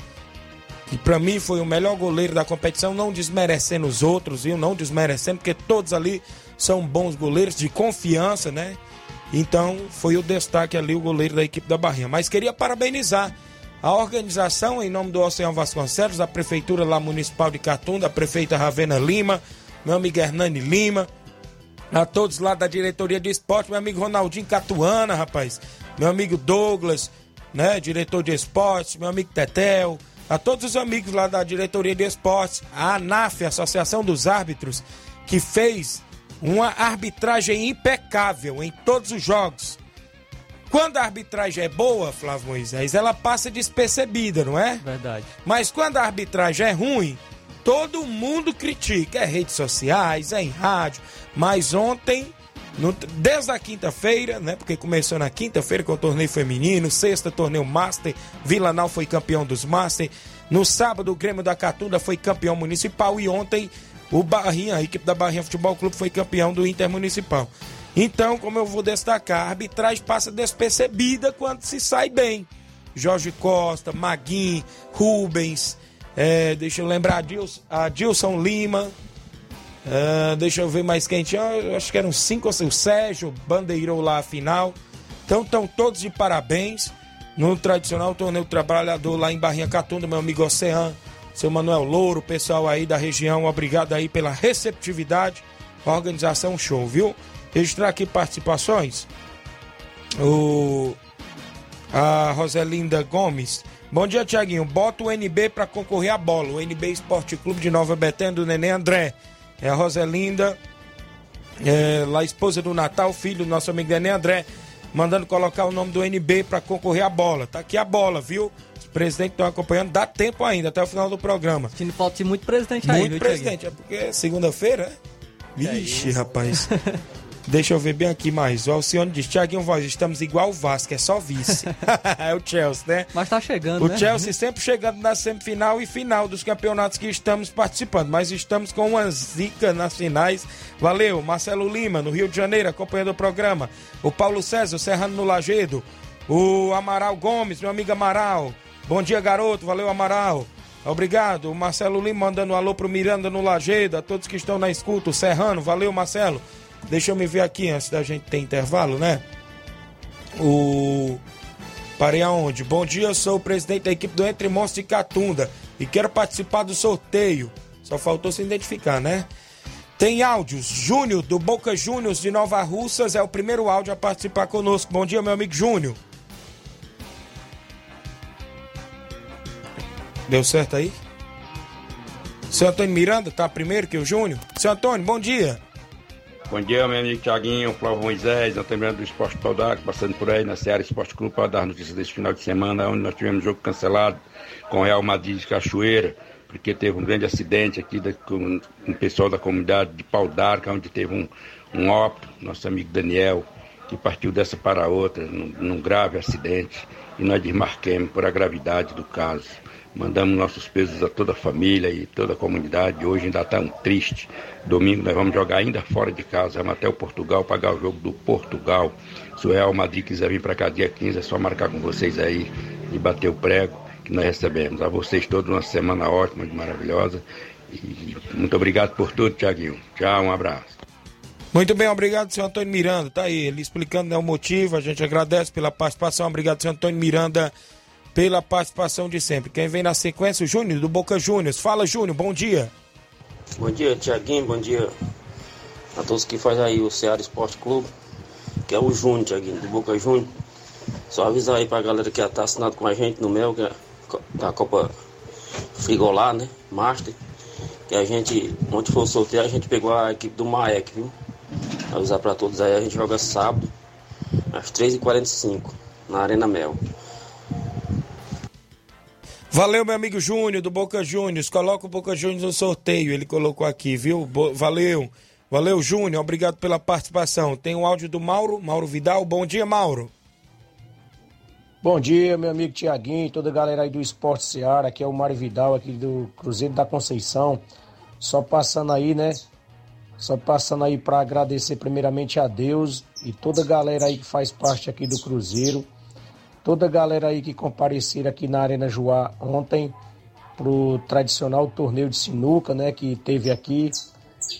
Que para mim foi o melhor goleiro da competição, não desmerecendo os outros, viu? Não desmerecendo, porque todos ali são bons goleiros de confiança, né? Então foi o destaque ali, o goleiro da equipe da Barrinha. Mas queria parabenizar a organização, em nome do Oceano Vasconcelos, da Prefeitura lá Municipal de Catum, da Prefeita Ravena Lima, meu amigo Hernani Lima, a todos lá da diretoria de esporte, meu amigo Ronaldinho Catuana, rapaz, meu amigo Douglas, né, diretor de esportes, meu amigo Tetel, a todos os amigos lá da diretoria de esportes, a ANAF, Associação dos Árbitros, que fez uma arbitragem impecável em todos os jogos. Quando a arbitragem é boa, Flávio Moisés, ela passa despercebida, não é? Verdade. Mas quando a arbitragem é ruim, todo mundo critica. É redes sociais, é em rádio. Mas ontem, no, desde a quinta-feira, né? Porque começou na quinta-feira com o torneio feminino, sexta torneio Master, Vila Nau foi campeão dos Master. No sábado, o Grêmio da Catunda foi campeão municipal e ontem o Barrinha, a equipe da Barrinha Futebol Clube foi campeão do Intermunicipal. Então, como eu vou destacar, a arbitragem passa despercebida quando se sai bem. Jorge Costa, Maguinho, Rubens, é, deixa eu lembrar, a Dilson Lima, é, deixa eu ver mais quem tinha, acho que eram cinco ou seis, o Sérgio bandeirou lá a final. Então, estão todos de parabéns no tradicional torneio trabalhador lá em Barrinha Catunda, meu amigo Oceano, seu Manuel Louro, pessoal aí da região, obrigado aí pela receptividade, organização show, viu? registrar aqui participações. O a Roselinda Gomes. Bom dia, Tiaguinho. Bota o NB para concorrer à bola. O NB Esporte Clube de Nova Betânia do Neném André. É a Roselinda, é, lá esposa do Natal, filho do nosso amigo Neném André, mandando colocar o nome do NB para concorrer à bola. Tá aqui a bola, viu? Os presidentes estão acompanhando, dá tempo ainda, até o final do programa. Time falta muito presidente aí, Muito presidente, é porque é segunda-feira, é? Vixe, é rapaz. [laughs] Deixa eu ver bem aqui mais. O Alcione diz: Tiaguinho Voz, estamos igual o Vasco, é só vice. [laughs] é o Chelsea, né? Mas tá chegando, o né? O Chelsea sempre chegando na semifinal e final dos campeonatos que estamos participando. Mas estamos com uma zica nas finais. Valeu, Marcelo Lima, no Rio de Janeiro, acompanhando o programa. O Paulo César, Serrano no Lagedo. O Amaral Gomes, meu amigo Amaral. Bom dia, garoto. Valeu, Amaral. Obrigado. O Marcelo Lima mandando um alô pro Miranda no Lagedo. A todos que estão na escuta. O Serrano, valeu, Marcelo. Deixa eu me ver aqui antes da gente ter intervalo, né? O. Parei aonde? Bom dia, sou o presidente da equipe do Entre Monstros de Catunda e quero participar do sorteio. Só faltou se identificar, né? Tem áudios. Júnior, do Boca Juniors de Nova Russas, é o primeiro áudio a participar conosco. Bom dia, meu amigo Júnior. Deu certo aí? Seu Antônio Miranda tá primeiro que o Júnior? Seu Antônio, bom dia. Bom dia, meu amigo Tiaguinho, Flávio Moisés, Antônio do Esporte Paudac, passando por aí na Seara Esporte Clube para dar notícias desse final de semana, onde nós tivemos jogo cancelado com Real Madrid de Cachoeira, porque teve um grande acidente aqui da, com o pessoal da comunidade de Pau d'Arca, onde teve um, um óbito, nosso amigo Daniel, que partiu dessa para outra, num, num grave acidente, e nós desmarquemos por a gravidade do caso. Mandamos nossos pesos a toda a família e toda a comunidade. Hoje ainda está um triste. Domingo nós vamos jogar ainda fora de casa. Vamos até o Portugal pagar o jogo do Portugal. Se o Real Madrid quiser vir para cá dia 15, é só marcar com vocês aí e bater o prego que nós recebemos. A vocês todos uma semana ótima, maravilhosa. E muito obrigado por tudo, Tiaguinho. Tchau, um abraço. Muito bem, obrigado, senhor Antônio Miranda. Tá aí, ele explicando né, o motivo. A gente agradece pela participação. Obrigado, senhor Antônio Miranda pela participação de sempre. Quem vem na sequência, o Júnior, do Boca Juniors. Fala, Júnior, bom dia. Bom dia, Tiaguinho, bom dia a todos que fazem aí o Ceará Esporte Clube, que é o Júnior, Tiaguinho, do Boca Júnior. Só avisar aí pra galera que tá assinado com a gente no Mel, que é a Copa Frigolá, né? Master. Que a gente, onde for sorteio, a gente pegou a equipe do Maek, viu? Avisar pra todos aí, a gente joga sábado, às 3h45, na Arena Mel. Valeu, meu amigo Júnior, do Boca Juniors. Coloca o Boca Juniors no sorteio. Ele colocou aqui, viu? Bo valeu. Valeu, Júnior. Obrigado pela participação. Tem o um áudio do Mauro, Mauro Vidal. Bom dia, Mauro. Bom dia, meu amigo Tiaguinho, toda a galera aí do Esporte Seara. Aqui é o Mário Vidal, aqui do Cruzeiro da Conceição. Só passando aí, né? Só passando aí para agradecer primeiramente a Deus e toda a galera aí que faz parte aqui do Cruzeiro toda a galera aí que compareceram aqui na Arena Joá ontem pro tradicional torneio de sinuca, né, que teve aqui.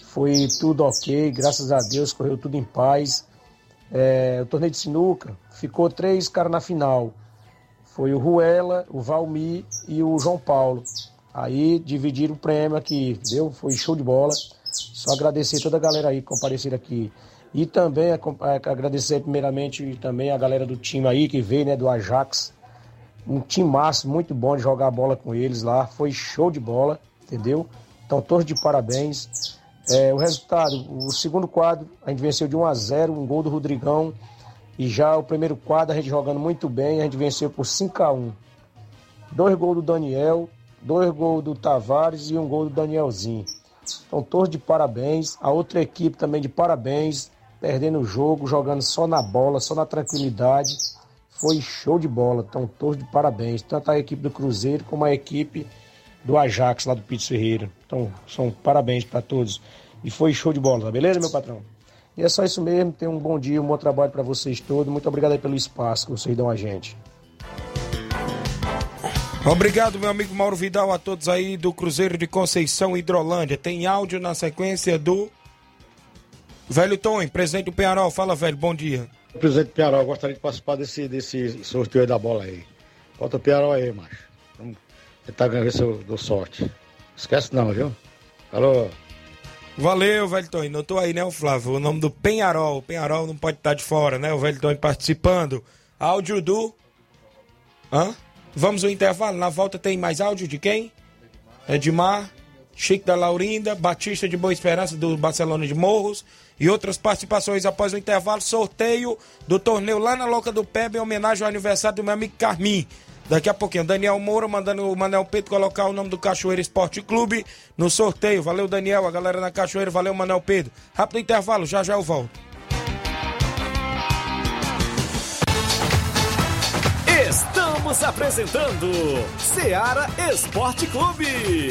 Foi tudo ok, graças a Deus, correu tudo em paz. É, o torneio de sinuca ficou três caras na final. Foi o Ruela, o Valmir e o João Paulo. Aí dividiram o prêmio aqui, entendeu? Foi show de bola. Só agradecer toda a galera aí que comparecer aqui. E também é, agradecer primeiramente também a galera do time aí que veio, né, do Ajax. Um time massa, muito bom de jogar bola com eles lá. Foi show de bola, entendeu? Então, todos de parabéns. É, o resultado, o segundo quadro, a gente venceu de 1 a 0 um gol do Rodrigão. E já o primeiro quadro, a gente jogando muito bem, a gente venceu por 5 a 1 Dois gols do Daniel, dois gols do Tavares e um gol do Danielzinho. Então, todos de parabéns. A outra equipe também de parabéns perdendo o jogo, jogando só na bola, só na tranquilidade. Foi show de bola, então todos de parabéns, tanto a equipe do Cruzeiro como a equipe do Ajax lá do Pito Ferreira. Então, são parabéns para todos. E foi show de bola, tá beleza, meu patrão? E é só isso mesmo, tenham um bom dia, um bom trabalho para vocês todos. Muito obrigado pelo espaço que vocês dão a gente. Obrigado, meu amigo Mauro Vidal, a todos aí do Cruzeiro de Conceição Hidrolândia. Tem áudio na sequência do Velho Tom, presidente do Penharol. Fala, velho, bom dia. Presidente do Penharol, gostaria de participar desse, desse sorteio aí da bola aí. Bota o Penharol aí, macho. Vamos tentar ganhar ver se eu dou sorte. Esquece não, viu? Alô? Valeu, velho. Não tô aí, né, o Flávio? O nome do Penharol. O Penharol não pode estar de fora, né? O velho Tony participando. Áudio do. Hã? Vamos ao intervalo. Na volta tem mais áudio de quem? Edmar, Chico da Laurinda, Batista de Boa Esperança do Barcelona de Morros e outras participações após o intervalo. Sorteio do torneio lá na Loca do Pebe em homenagem ao aniversário do meu amigo Carmim. Daqui a pouquinho, Daniel Moura mandando o Manel Pedro colocar o nome do Cachoeira Esporte Clube no sorteio. Valeu, Daniel, a galera na Cachoeira, valeu, Manel Pedro. Rápido intervalo, já já eu volto. Estamos apresentando Seara Esporte Clube.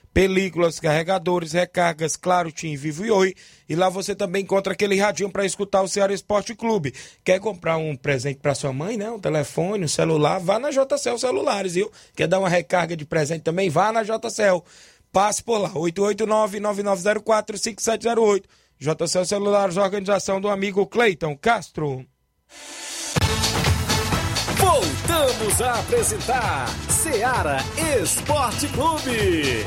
películas, carregadores, recargas, claro, Tim, Vivo e Oi. E lá você também encontra aquele radinho para escutar o Ceará Esporte Clube. Quer comprar um presente para sua mãe, né? Um telefone, um celular, vá na JCL Celulares, viu? Quer dar uma recarga de presente também? Vá na JCL. Passe por lá, 889-9904-5708. JCL Celulares, organização do amigo Cleiton Castro. Voltamos a apresentar Seara Esporte Clube.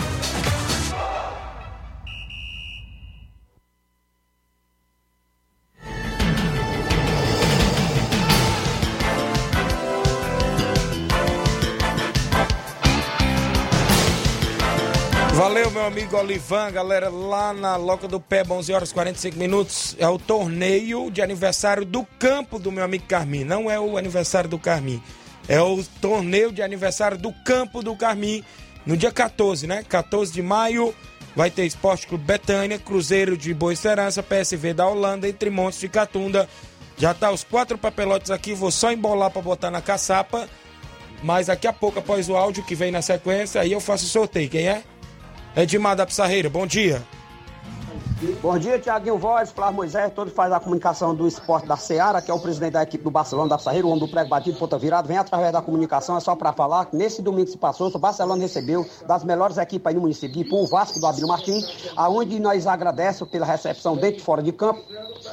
Valeu, meu amigo Olivan, galera, lá na Loca do Pé, 11 horas 45 minutos. É o torneio de aniversário do campo do meu amigo Carmim. Não é o aniversário do Carmim. É o torneio de aniversário do campo do Carmim. No dia 14, né? 14 de maio, vai ter Esporte Clube Betânia, Cruzeiro de Boa Esperança, PSV da Holanda, entre Montes de Catunda. Já tá os quatro papelotes aqui, vou só embolar para botar na caçapa. Mas daqui a pouco, após o áudio que vem na sequência, aí eu faço o sorteio. Quem é? Edmar da Pissarreira, bom dia. Bom dia, Tiaguinho Voz, Flávio Moisés, todos faz a comunicação do esporte da Seara, que é o presidente da equipe do Barcelona da Pissarreira, o homem do prego batido, ponta virado, vem através da comunicação, é só para falar que nesse domingo que se passou, o Barcelona recebeu das melhores equipes aí no município de o Vasco do Abílio Martins, aonde nós agradecemos pela recepção dentro e fora de campo,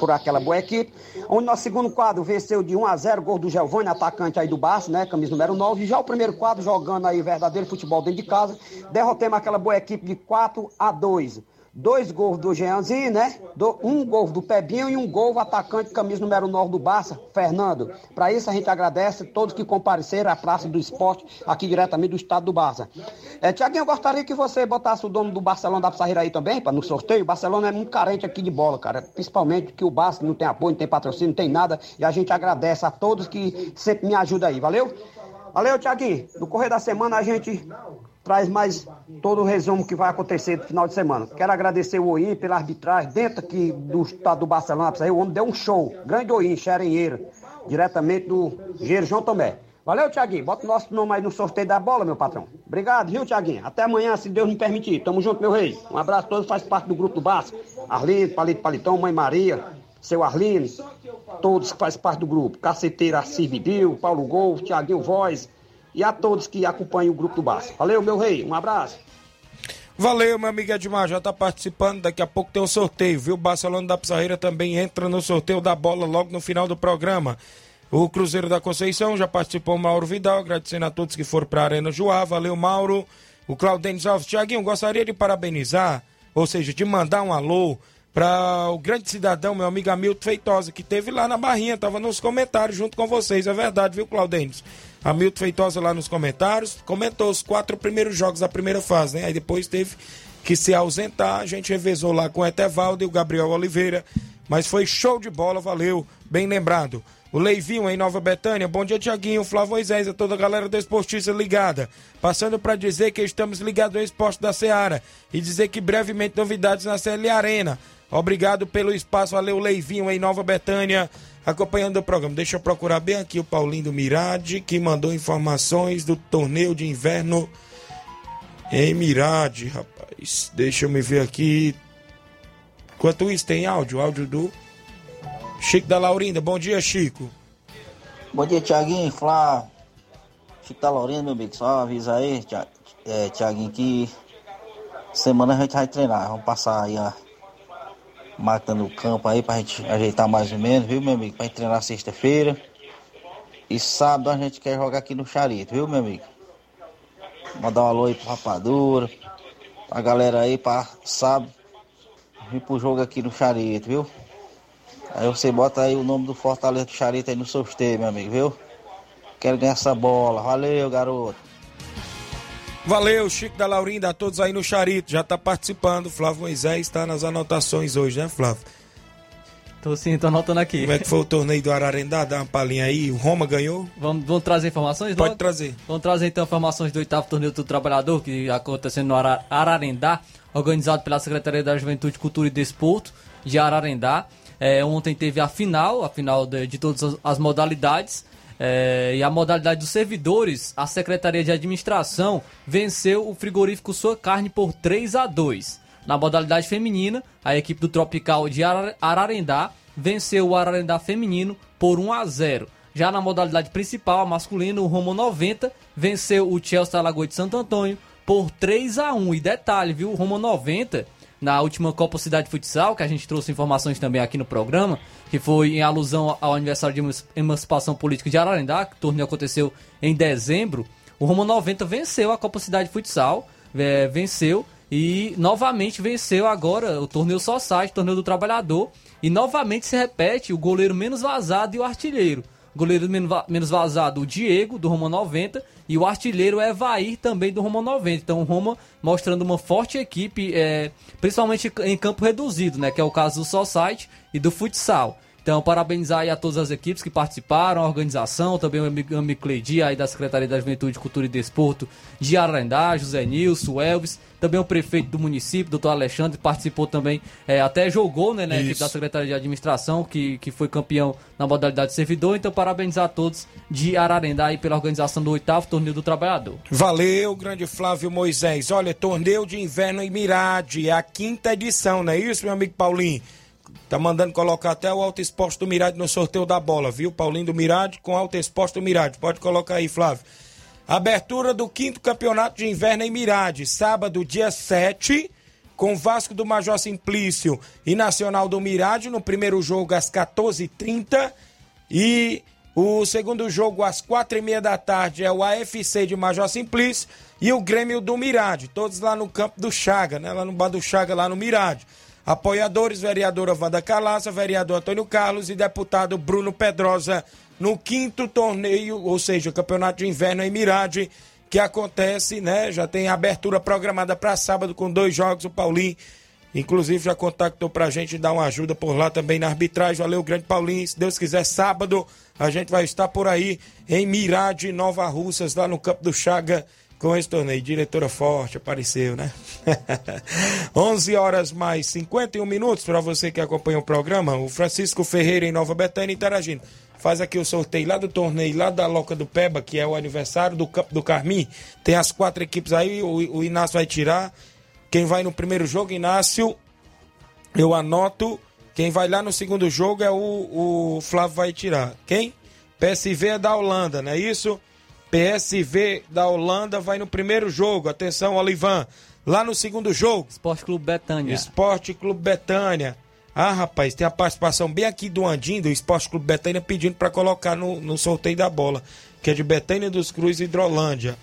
por aquela boa equipe, onde nosso segundo quadro venceu de 1 a 0 gol do Giovanni, atacante aí do Barça, né, camisa número 9, e já o primeiro quadro jogando aí verdadeiro futebol dentro de casa, derrotemos aquela boa equipe de 4 a 2 dois gols do Jeanzinho, né? Do, um gol do Pebinho e um gol do atacante camisa número 9 do Barça, Fernando. Para isso a gente agradece todos que compareceram à Praça do Esporte, aqui diretamente do estado do Barça. É, Tiaguinho, eu gostaria que você botasse o dono do Barcelona da Pissarreira aí também, para no sorteio. O Barcelona é muito carente aqui de bola, cara. Principalmente que o Barça não tem apoio, não tem patrocínio, não tem nada. E a gente agradece a todos que sempre me ajudam aí, valeu? Valeu, Tiaguinho. No correr da semana a gente traz mais todo o resumo que vai acontecer no final de semana. Quero agradecer o OI pela arbitragem dentro aqui do estado do Barcelona. O homem deu um show. Grande OI, Xerenheira, diretamente do Engenheiro João Tomé. Valeu, Tiaguinho. Bota o nosso nome aí no sorteio da bola, meu patrão. Obrigado, viu, Tiaguinho? Até amanhã, se Deus me permitir. Tamo junto, meu rei. Um abraço a todos, faz parte do grupo do Barça. Arlindo, Palito Palitão, Mãe Maria, seu Arlindo, todos que fazem parte do grupo. Caceteira Cividil, Paulo Gol, Tiaguinho Voz e a todos que acompanham o grupo do Barça. Valeu, meu rei. Um abraço. Valeu, meu amigo Edmar, já tá participando. Daqui a pouco tem um sorteio, viu? O Barcelona da Pizarreira também entra no sorteio da bola logo no final do programa. O Cruzeiro da Conceição já participou o Mauro Vidal, agradecendo a todos que foram para a Arena Joá. Valeu, Mauro. O Claudênio Alves. Tiaguinho, gostaria de parabenizar, ou seja, de mandar um alô para o grande cidadão, meu amigo Hamilton Feitosa, que teve lá na Barrinha, tava nos comentários junto com vocês. É verdade, viu, Claudênio? Hamilton Feitosa lá nos comentários, comentou os quatro primeiros jogos da primeira fase, né? Aí depois teve que se ausentar, a gente revezou lá com o Etevaldo e o Gabriel Oliveira, mas foi show de bola, valeu, bem lembrado. O Leivinho em Nova Betânia, bom dia Tiaguinho, Flávio Moisés, a toda a galera do Esportista ligada. Passando para dizer que estamos ligados ao esporte da Seara e dizer que brevemente novidades na CL Arena. Obrigado pelo espaço, valeu Leivinho em Nova Betânia acompanhando o programa. Deixa eu procurar bem aqui o Paulinho do Mirade, que mandou informações do torneio de inverno em Mirade, rapaz. Deixa eu me ver aqui. Enquanto isso, tem áudio, áudio do Chico da Laurinda. Bom dia, Chico. Bom dia, Tiaguinho, Flá. Chico da Laurinda, meu amigo. Só avisa aí, Tiaguinho, que semana a gente vai treinar. Vamos passar aí a matando o campo aí pra gente ajeitar mais ou menos, viu, meu amigo? Pra gente treinar sexta-feira. E sábado a gente quer jogar aqui no Charito, viu, meu amigo? Mandar um alô aí pro Rapadura, pra galera aí pra sábado vir pro jogo aqui no Charito, viu? Aí você bota aí o nome do Fortaleza do Charito aí no sorteio, meu amigo, viu? Quero ganhar essa bola. Valeu, garoto. Valeu, Chico da Laurinda, a todos aí no Charito, já tá participando. Flávio Moisés está nas anotações hoje, né, Flávio? Tô sim, tô anotando aqui. Como é que foi o torneio do Ararendá? Dá uma palhinha aí. O Roma ganhou? Vamos, vamos trazer informações? Pode trazer. Vamos trazer então informações do oitavo torneio do trabalhador, que acontecendo no Ararendá, organizado pela Secretaria da Juventude, Cultura e Desporto de Ararendá. É, ontem teve a final, a final de, de todas as, as modalidades. É, e a modalidade dos servidores, a Secretaria de Administração venceu o frigorífico Sua Carne por 3 a 2. Na modalidade feminina, a equipe do Tropical de Ararendá venceu o Ararendá feminino por 1 a 0. Já na modalidade principal, a masculina, o Romo 90 venceu o Chelsea Alagoas de Santo Antônio por 3 a 1. E detalhe, viu? O Romo 90 na última Copa Cidade Futsal, que a gente trouxe informações também aqui no programa, que foi em alusão ao aniversário de emancipação política de Ararendá, que o torneio aconteceu em dezembro. O Roma 90 venceu a Copa Cidade Futsal, é, venceu e novamente venceu agora o torneio Society, torneio do trabalhador, e novamente se repete o goleiro menos vazado e o artilheiro goleiro menos vazado, o Diego, do Roma 90, e o artilheiro Evair, também do Roma 90. Então o Roma mostrando uma forte equipe, é, principalmente em campo reduzido, né? Que é o caso do Society e do futsal. Então, parabenizar aí a todas as equipes que participaram, a organização, também o amigo aí da Secretaria da Juventude, Cultura e Desporto de Ararendá, José Nilson, Elvis, também o prefeito do município, doutor Alexandre, participou também, é, até jogou, né, na equipe da Secretaria de Administração, que, que foi campeão na modalidade servidor. Então, parabenizar a todos de Ararendá aí pela organização do oitavo Torneio do Trabalhador. Valeu, grande Flávio Moisés. Olha, Torneio de Inverno em Mirade, é a quinta edição, não é isso, meu amigo Paulinho? Tá mandando colocar até o Alto Exposto do Mirade no sorteio da bola, viu? Paulinho do Mirade com Alto Exposto do Mirade. Pode colocar aí, Flávio. Abertura do quinto campeonato de inverno em Mirade, sábado, dia 7, com Vasco do Major Simplício e Nacional do Mirade, no primeiro jogo às 14h30. E O segundo jogo, às quatro e meia da tarde, é o AFC de Major Simplício e o Grêmio do Mirade. Todos lá no campo do Chaga, né? Lá no bar do Chaga, lá no Mirade. Apoiadores, vereadora Wanda Calaça, vereador Antônio Carlos e deputado Bruno Pedrosa no quinto torneio, ou seja, o campeonato de inverno em Mirade, que acontece, né? Já tem abertura programada para sábado com dois jogos. O Paulinho, inclusive, já contactou pra gente dar uma ajuda por lá também na arbitragem. Valeu, grande Paulinho. Se Deus quiser, sábado a gente vai estar por aí em Mirade, Nova Russas, lá no Campo do Chaga com esse torneio. Diretora forte, apareceu, né? [laughs] 11 horas mais 51 minutos para você que acompanha o programa. O Francisco Ferreira em Nova Betânia interagindo. Faz aqui o sorteio lá do torneio, lá da Loca do Peba, que é o aniversário do Campo do Carmim. Tem as quatro equipes aí, o, o Inácio vai tirar. Quem vai no primeiro jogo, Inácio, eu anoto. Quem vai lá no segundo jogo é o, o Flávio vai tirar. Quem? PSV é da Holanda, não é isso? PSV da Holanda vai no primeiro jogo. Atenção, Olivan. Lá no segundo jogo. Esporte Clube Betânia. Esporte Clube Betânia. Ah, rapaz, tem a participação bem aqui do Andinho, do Esporte Clube Betânia, pedindo para colocar no, no sorteio da bola, que é de Betânia dos Cruz e Hidrolândia.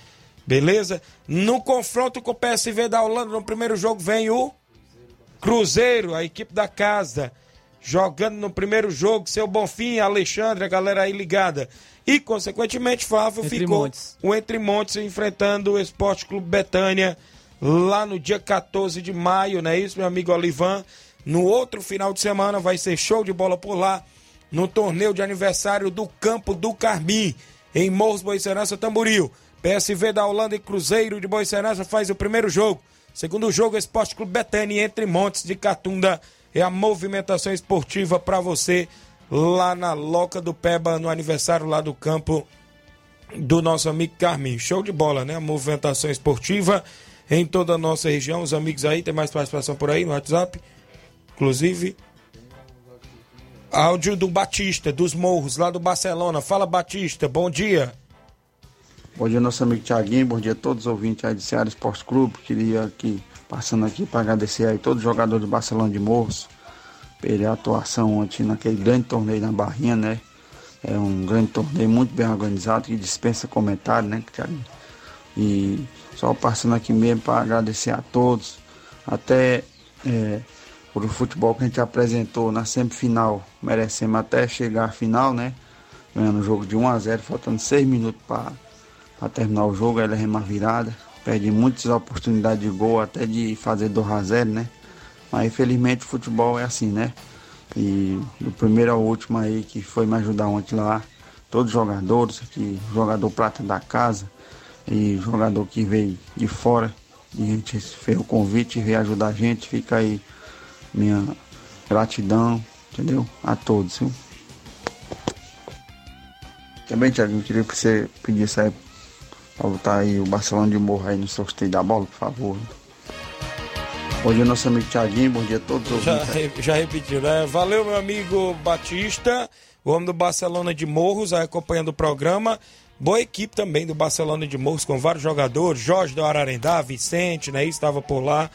Beleza? No confronto com o PSV da Holanda, no primeiro jogo vem o Cruzeiro, a equipe da casa. Jogando no primeiro jogo, seu Bonfim, Alexandre, a galera aí ligada. E, consequentemente, Flávio Entre ficou Montes. o Entre Montes enfrentando o Esporte Clube Betânia lá no dia 14 de maio, não é isso, meu amigo Olivan? No outro final de semana vai ser show de bola por lá, no torneio de aniversário do Campo do Carmim, em Morros Boicerança, Tamboril. PSV da Holanda e Cruzeiro de Boicerança faz o primeiro jogo. Segundo jogo, Esporte Clube Betânia entre Montes de Catunda. É a movimentação esportiva para você lá na Loca do Peba, no aniversário lá do campo do nosso amigo Carminho. Show de bola, né? A movimentação esportiva em toda a nossa região. Os amigos aí, tem mais participação por aí no WhatsApp? Inclusive, áudio do Batista, dos Morros, lá do Barcelona. Fala, Batista, bom dia. Bom dia, nosso amigo Tiaguinho. Bom dia a todos os ouvintes aí de Ceará Esporte Clube. Queria aqui, passando aqui para agradecer aí todos os jogadores do Barcelona de Morros pela atuação ontem naquele grande torneio na Barrinha, né? É um grande torneio muito bem organizado que dispensa comentário, né, Tiaguinho? E só passando aqui mesmo para agradecer a todos, até é, por o futebol que a gente apresentou na semifinal. Merecemos até chegar à final, né? Ganhando o jogo de 1 a 0 faltando 6 minutos para terminar o jogo, aí levamos a virada. Perde muitas oportunidades de gol, até de fazer 2 a 0 né? Mas infelizmente o futebol é assim, né? E do primeiro ao último aí que foi me ajudar ontem lá, todos os jogadores, jogador prata da casa e jogador que veio de fora, e a gente fez o convite e veio ajudar a gente, fica aí minha gratidão, entendeu? A todos, viu? Também, Thiago, eu queria que você pedisse aí pra botar aí o Barcelona de Morro aí no sorteio da bola, por favor. Bom dia, nosso amigo Thiaguinho, bom dia a todos os Já, re- já repetiu, né? Valeu, meu amigo Batista, o homem do Barcelona de Morros, aí acompanhando o programa. Boa equipe também do Barcelona de Morros, com vários jogadores. Jorge do Ararendá, Vicente, né? Estava por lá.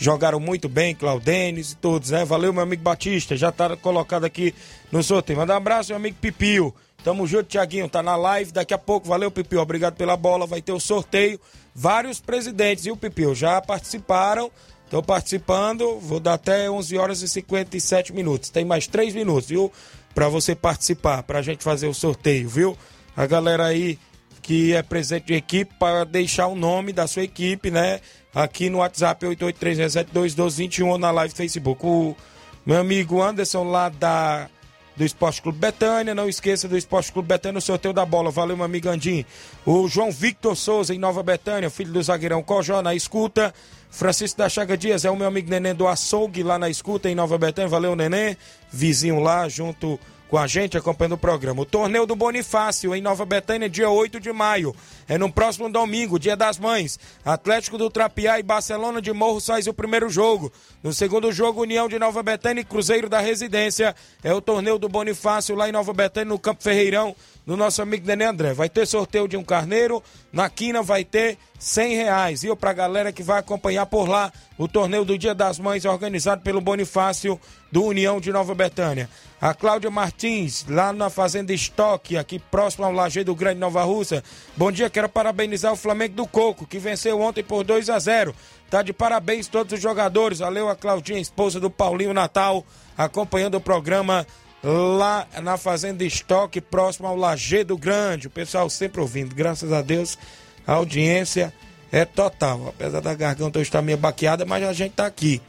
Jogaram muito bem, Claudênis e todos, né? Valeu, meu amigo Batista. Já tá colocado aqui no sorteio. Manda um abraço, meu amigo Pipio. Tamo junto, Tiaguinho. Tá na live. Daqui a pouco, valeu, Pipio. Obrigado pela bola. Vai ter o sorteio. Vários presidentes, viu, Pipio? Já participaram. Estou participando. Vou dar até 11 horas e 57 minutos. Tem mais 3 minutos, viu? Para você participar, para a gente fazer o sorteio, viu? A galera aí que é presente de equipe para deixar o nome da sua equipe, né? Aqui no WhatsApp 883-672-1221 ou na live Facebook. O meu amigo Anderson lá da do Esporte Clube Betânia, não esqueça do Esporte Clube Betânia no sorteio da bola. Valeu, meu amigo Andim. O João Victor Souza em Nova Betânia, filho do zagueirão Cojó na escuta. Francisco da Chaga Dias é o meu amigo Neném do Açougue lá na escuta em Nova Betânia. Valeu, Neném. Vizinho lá junto com a gente acompanhando o programa. O torneio do Bonifácio em Nova Betânia, dia 8 de maio. É no próximo domingo, dia das mães. Atlético do Trapiá e Barcelona de Morro faz o primeiro jogo. No segundo jogo, União de Nova Betânia e Cruzeiro da Residência. É o torneio do Bonifácio lá em Nova Betânia, no Campo Ferreirão, do nosso amigo Nenê André. Vai ter sorteio de um carneiro, na quina vai ter 100 reais, viu? Pra galera que vai acompanhar por lá o torneio do Dia das Mães organizado pelo Bonifácio do União de Nova Betânia. A Cláudia Martins, lá na Fazenda Estoque, aqui próximo ao Lajeiro do Grande Nova Russa. Bom dia, quero parabenizar o Flamengo do Coco, que venceu ontem por 2 a 0 Tá de parabéns todos os jogadores. Valeu a Claudinha, esposa do Paulinho Natal, acompanhando o programa lá na Fazenda Estoque, próximo ao Lajeado Grande. O pessoal sempre ouvindo. Graças a Deus, a audiência é total. Apesar da garganta estar meio baqueada, mas a gente tá aqui.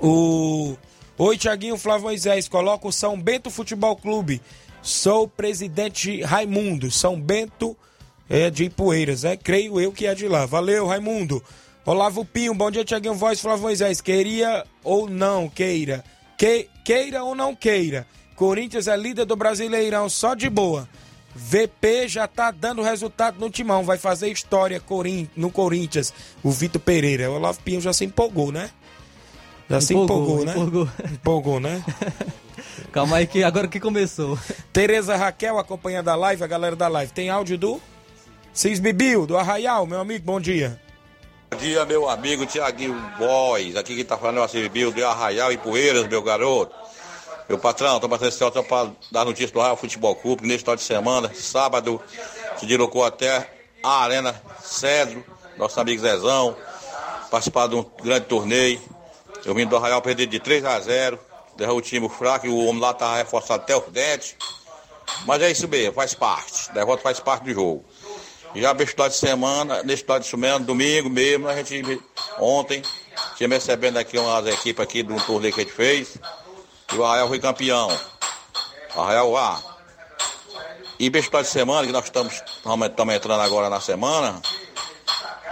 O Oi, Tiaguinho Flávio Moisés, coloca o São Bento Futebol Clube. Sou o presidente Raimundo, São Bento é de Ipueiras, né? Creio eu que é de lá. Valeu, Raimundo. Olavo Pinho, bom dia, Tiaguinho Voz, Flávio Moisés. Queria ou não queira? Que, queira ou não queira? Corinthians é líder do Brasileirão, só de boa. VP já tá dando resultado no timão, vai fazer história no Corinthians. O Vitor Pereira. O Olavo Pinho já se empolgou, né? Já se empolgou, né? Empolgou. Empolgou, né? [laughs] Calma aí que agora que começou. [laughs] Tereza Raquel acompanhando a live, a galera da live. Tem áudio do Cis Bibil, do Arraial, meu amigo, bom dia. Bom dia, meu amigo Tiaguinho Boys. Aqui quem tá falando é o Bibil, do Arraial e Poeiras, meu garoto. Meu patrão, tô passando esse só para dar notícia do Arraial Futebol Clube, nesse final de semana, sábado, se deslocou até a Arena Cedro, nosso amigo Zezão, participar de um grande torneio eu vim do Arraial perder de 3 a 0 derrubou o time fraco e o homem lá tá reforçado até os dentes. Mas é isso mesmo, faz parte. Derrota faz parte do jogo. Já nesse final de semana, nesse final de semana, domingo mesmo, a gente ontem, tinha recebendo aqui umas equipes aqui de um torneio que a gente fez. E o Arraial foi campeão. Arraial A. E nesse final de semana, que nós estamos, estamos entrando agora na semana,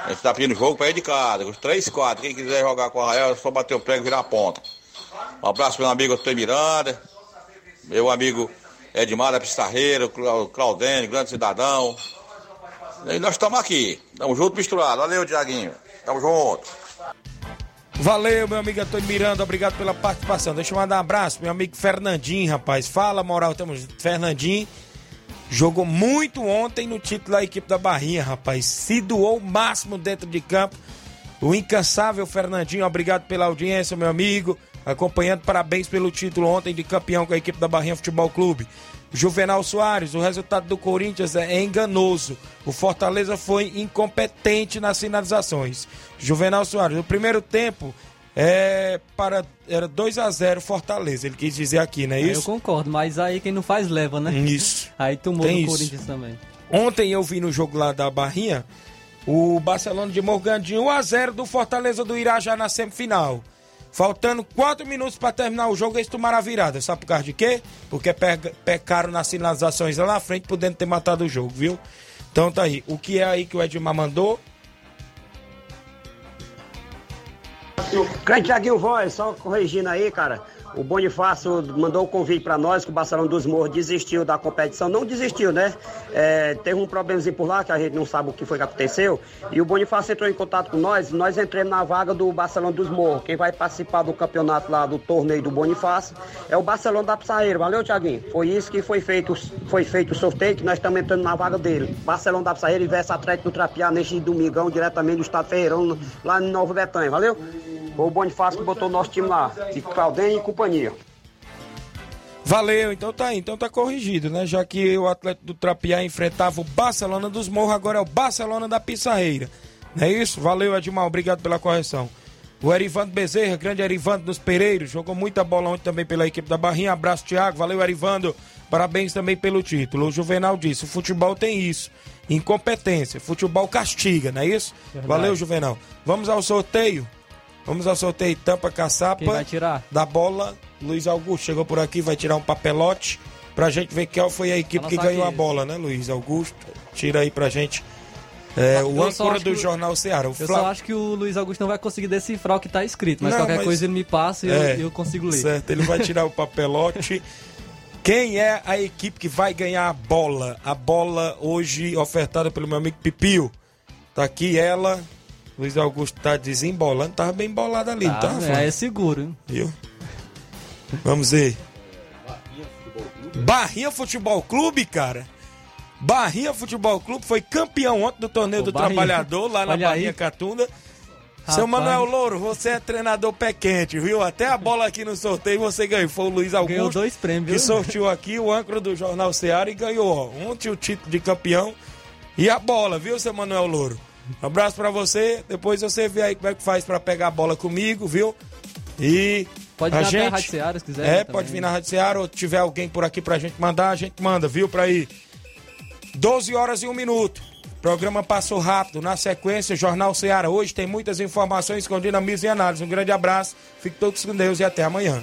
a gente tá pedindo jogo para ir de casa, os 3, 4. Quem quiser jogar com a Rael, é só bater o prego e virar a ponta. Um abraço meu amigo Antônio Miranda, meu amigo Edmar da Pissarreira, Claudênio, grande cidadão. E nós estamos aqui, estamos juntos misturados. Valeu, Diaguinho. Tamo junto. Valeu, meu amigo Antônio Miranda, obrigado pela participação. Deixa eu mandar um abraço, meu amigo Fernandinho, rapaz. Fala, moral, temos Fernandinho Jogou muito ontem no título da equipe da Barrinha, rapaz. Se doou o máximo dentro de campo. O incansável Fernandinho, obrigado pela audiência, meu amigo. Acompanhando, parabéns pelo título ontem de campeão com a equipe da Barrinha Futebol Clube. Juvenal Soares, o resultado do Corinthians é enganoso. O Fortaleza foi incompetente nas finalizações. Juvenal Soares, no primeiro tempo, é para era 2 a 0 Fortaleza, ele quis dizer aqui, não é isso? Eu concordo, mas aí quem não faz leva, né? Isso. [laughs] Aí tomou Tem no Corinthians também. Ontem eu vi no jogo lá da Barrinha o Barcelona de Morgandinho 1 a 0 do Fortaleza do Irajá na semifinal. Faltando 4 minutos para terminar o jogo, eles tomaram a virada. Sabe por causa de quê? Porque pecaram nas sinalizações lá na frente, podendo ter matado o jogo, viu? Então tá aí. O que é aí que o Edmar mandou? Grande Tiaguinho Voz, só corrigindo aí, cara. O Bonifácio mandou o convite para nós, que o Barcelona dos Morros desistiu da competição. Não desistiu, né? É, teve um problemazinho por lá, que a gente não sabe o que foi que aconteceu. E o Bonifácio entrou em contato com nós, nós entramos na vaga do Barcelona dos Morros. Quem vai participar do campeonato lá, do torneio do Bonifácio, é o Barcelona da Pissarreira. Valeu, Tiaguinho? Foi isso que foi feito, foi feito o sorteio, que nós estamos entrando na vaga dele. Barcelona da Pissarreira e Versa Atlético do Trapiá neste domingão, diretamente do Estado Ferreirão, lá em Nova Betânia. Valeu? Foi o Bonifácio que botou o nosso time lá, de Claudem e companhia. Valeu, então tá aí, então tá corrigido, né? Já que o Atlético do Trapiá enfrentava o Barcelona dos Morros, agora é o Barcelona da Pissarreira. Não é isso? Valeu, Edmar, obrigado pela correção. O Erivando Bezerra, grande Erivando dos Pereiros, jogou muita bola ontem também pela equipe da Barrinha. Abraço, Thiago. Valeu, Erivando. Parabéns também pelo título. O Juvenal disse: o futebol tem isso. Incompetência. Futebol castiga, não é isso? Verdade. Valeu, Juvenal. Vamos ao sorteio. Vamos ao sorteio tampa caçapa. Quem vai tirar? Da bola. Luiz Augusto chegou por aqui, vai tirar um papelote pra gente ver qual foi a equipe que ganhou a bola, né, Luiz Augusto? Tira aí pra gente. É, o âncora do Jornal Ceará. O eu Fla... só acho que o Luiz Augusto não vai conseguir decifrar o que tá escrito, mas não, qualquer mas... coisa ele me passa e é, eu, eu, consigo ler. Certo, ele vai tirar o [laughs] papelote. Quem é a equipe que vai ganhar a bola? A bola hoje ofertada pelo meu amigo Pipio. Tá aqui ela, Luiz Augusto tá desembolando, tava bem bolado ali, tá, tá? É, é seguro, hein? Viu? Vamos ver. Barrinha Futebol Clube, cara. Barrinha Futebol Clube foi campeão ontem do torneio Ô, do Barrinha. Trabalhador, lá na Olha Barrinha aí. Catunda. Seu Rapaz. Manuel Louro, você é treinador pé quente, viu? Até a bola aqui no sorteio você ganhou. Foi o Luiz Augusto. Ganhou dois prêmios, Que viu? sorteou aqui o âncora do Jornal Seara e ganhou, ó. Ontem o título de campeão e a bola, viu, seu Manuel Louro? Um abraço pra você. Depois você vê aí como é que faz pra pegar a bola comigo, viu? E. Pode a vir gente... Rádio Seara, se quiser, É, né, pode também. vir na Rádio Seara ou tiver alguém por aqui pra gente mandar, a gente manda, viu? Pra ir. 12 horas e um minuto. O programa passou rápido. Na sequência, Jornal Seara. Hoje tem muitas informações com dinamismo e análise. Um grande abraço. Fique todos com Deus e até amanhã.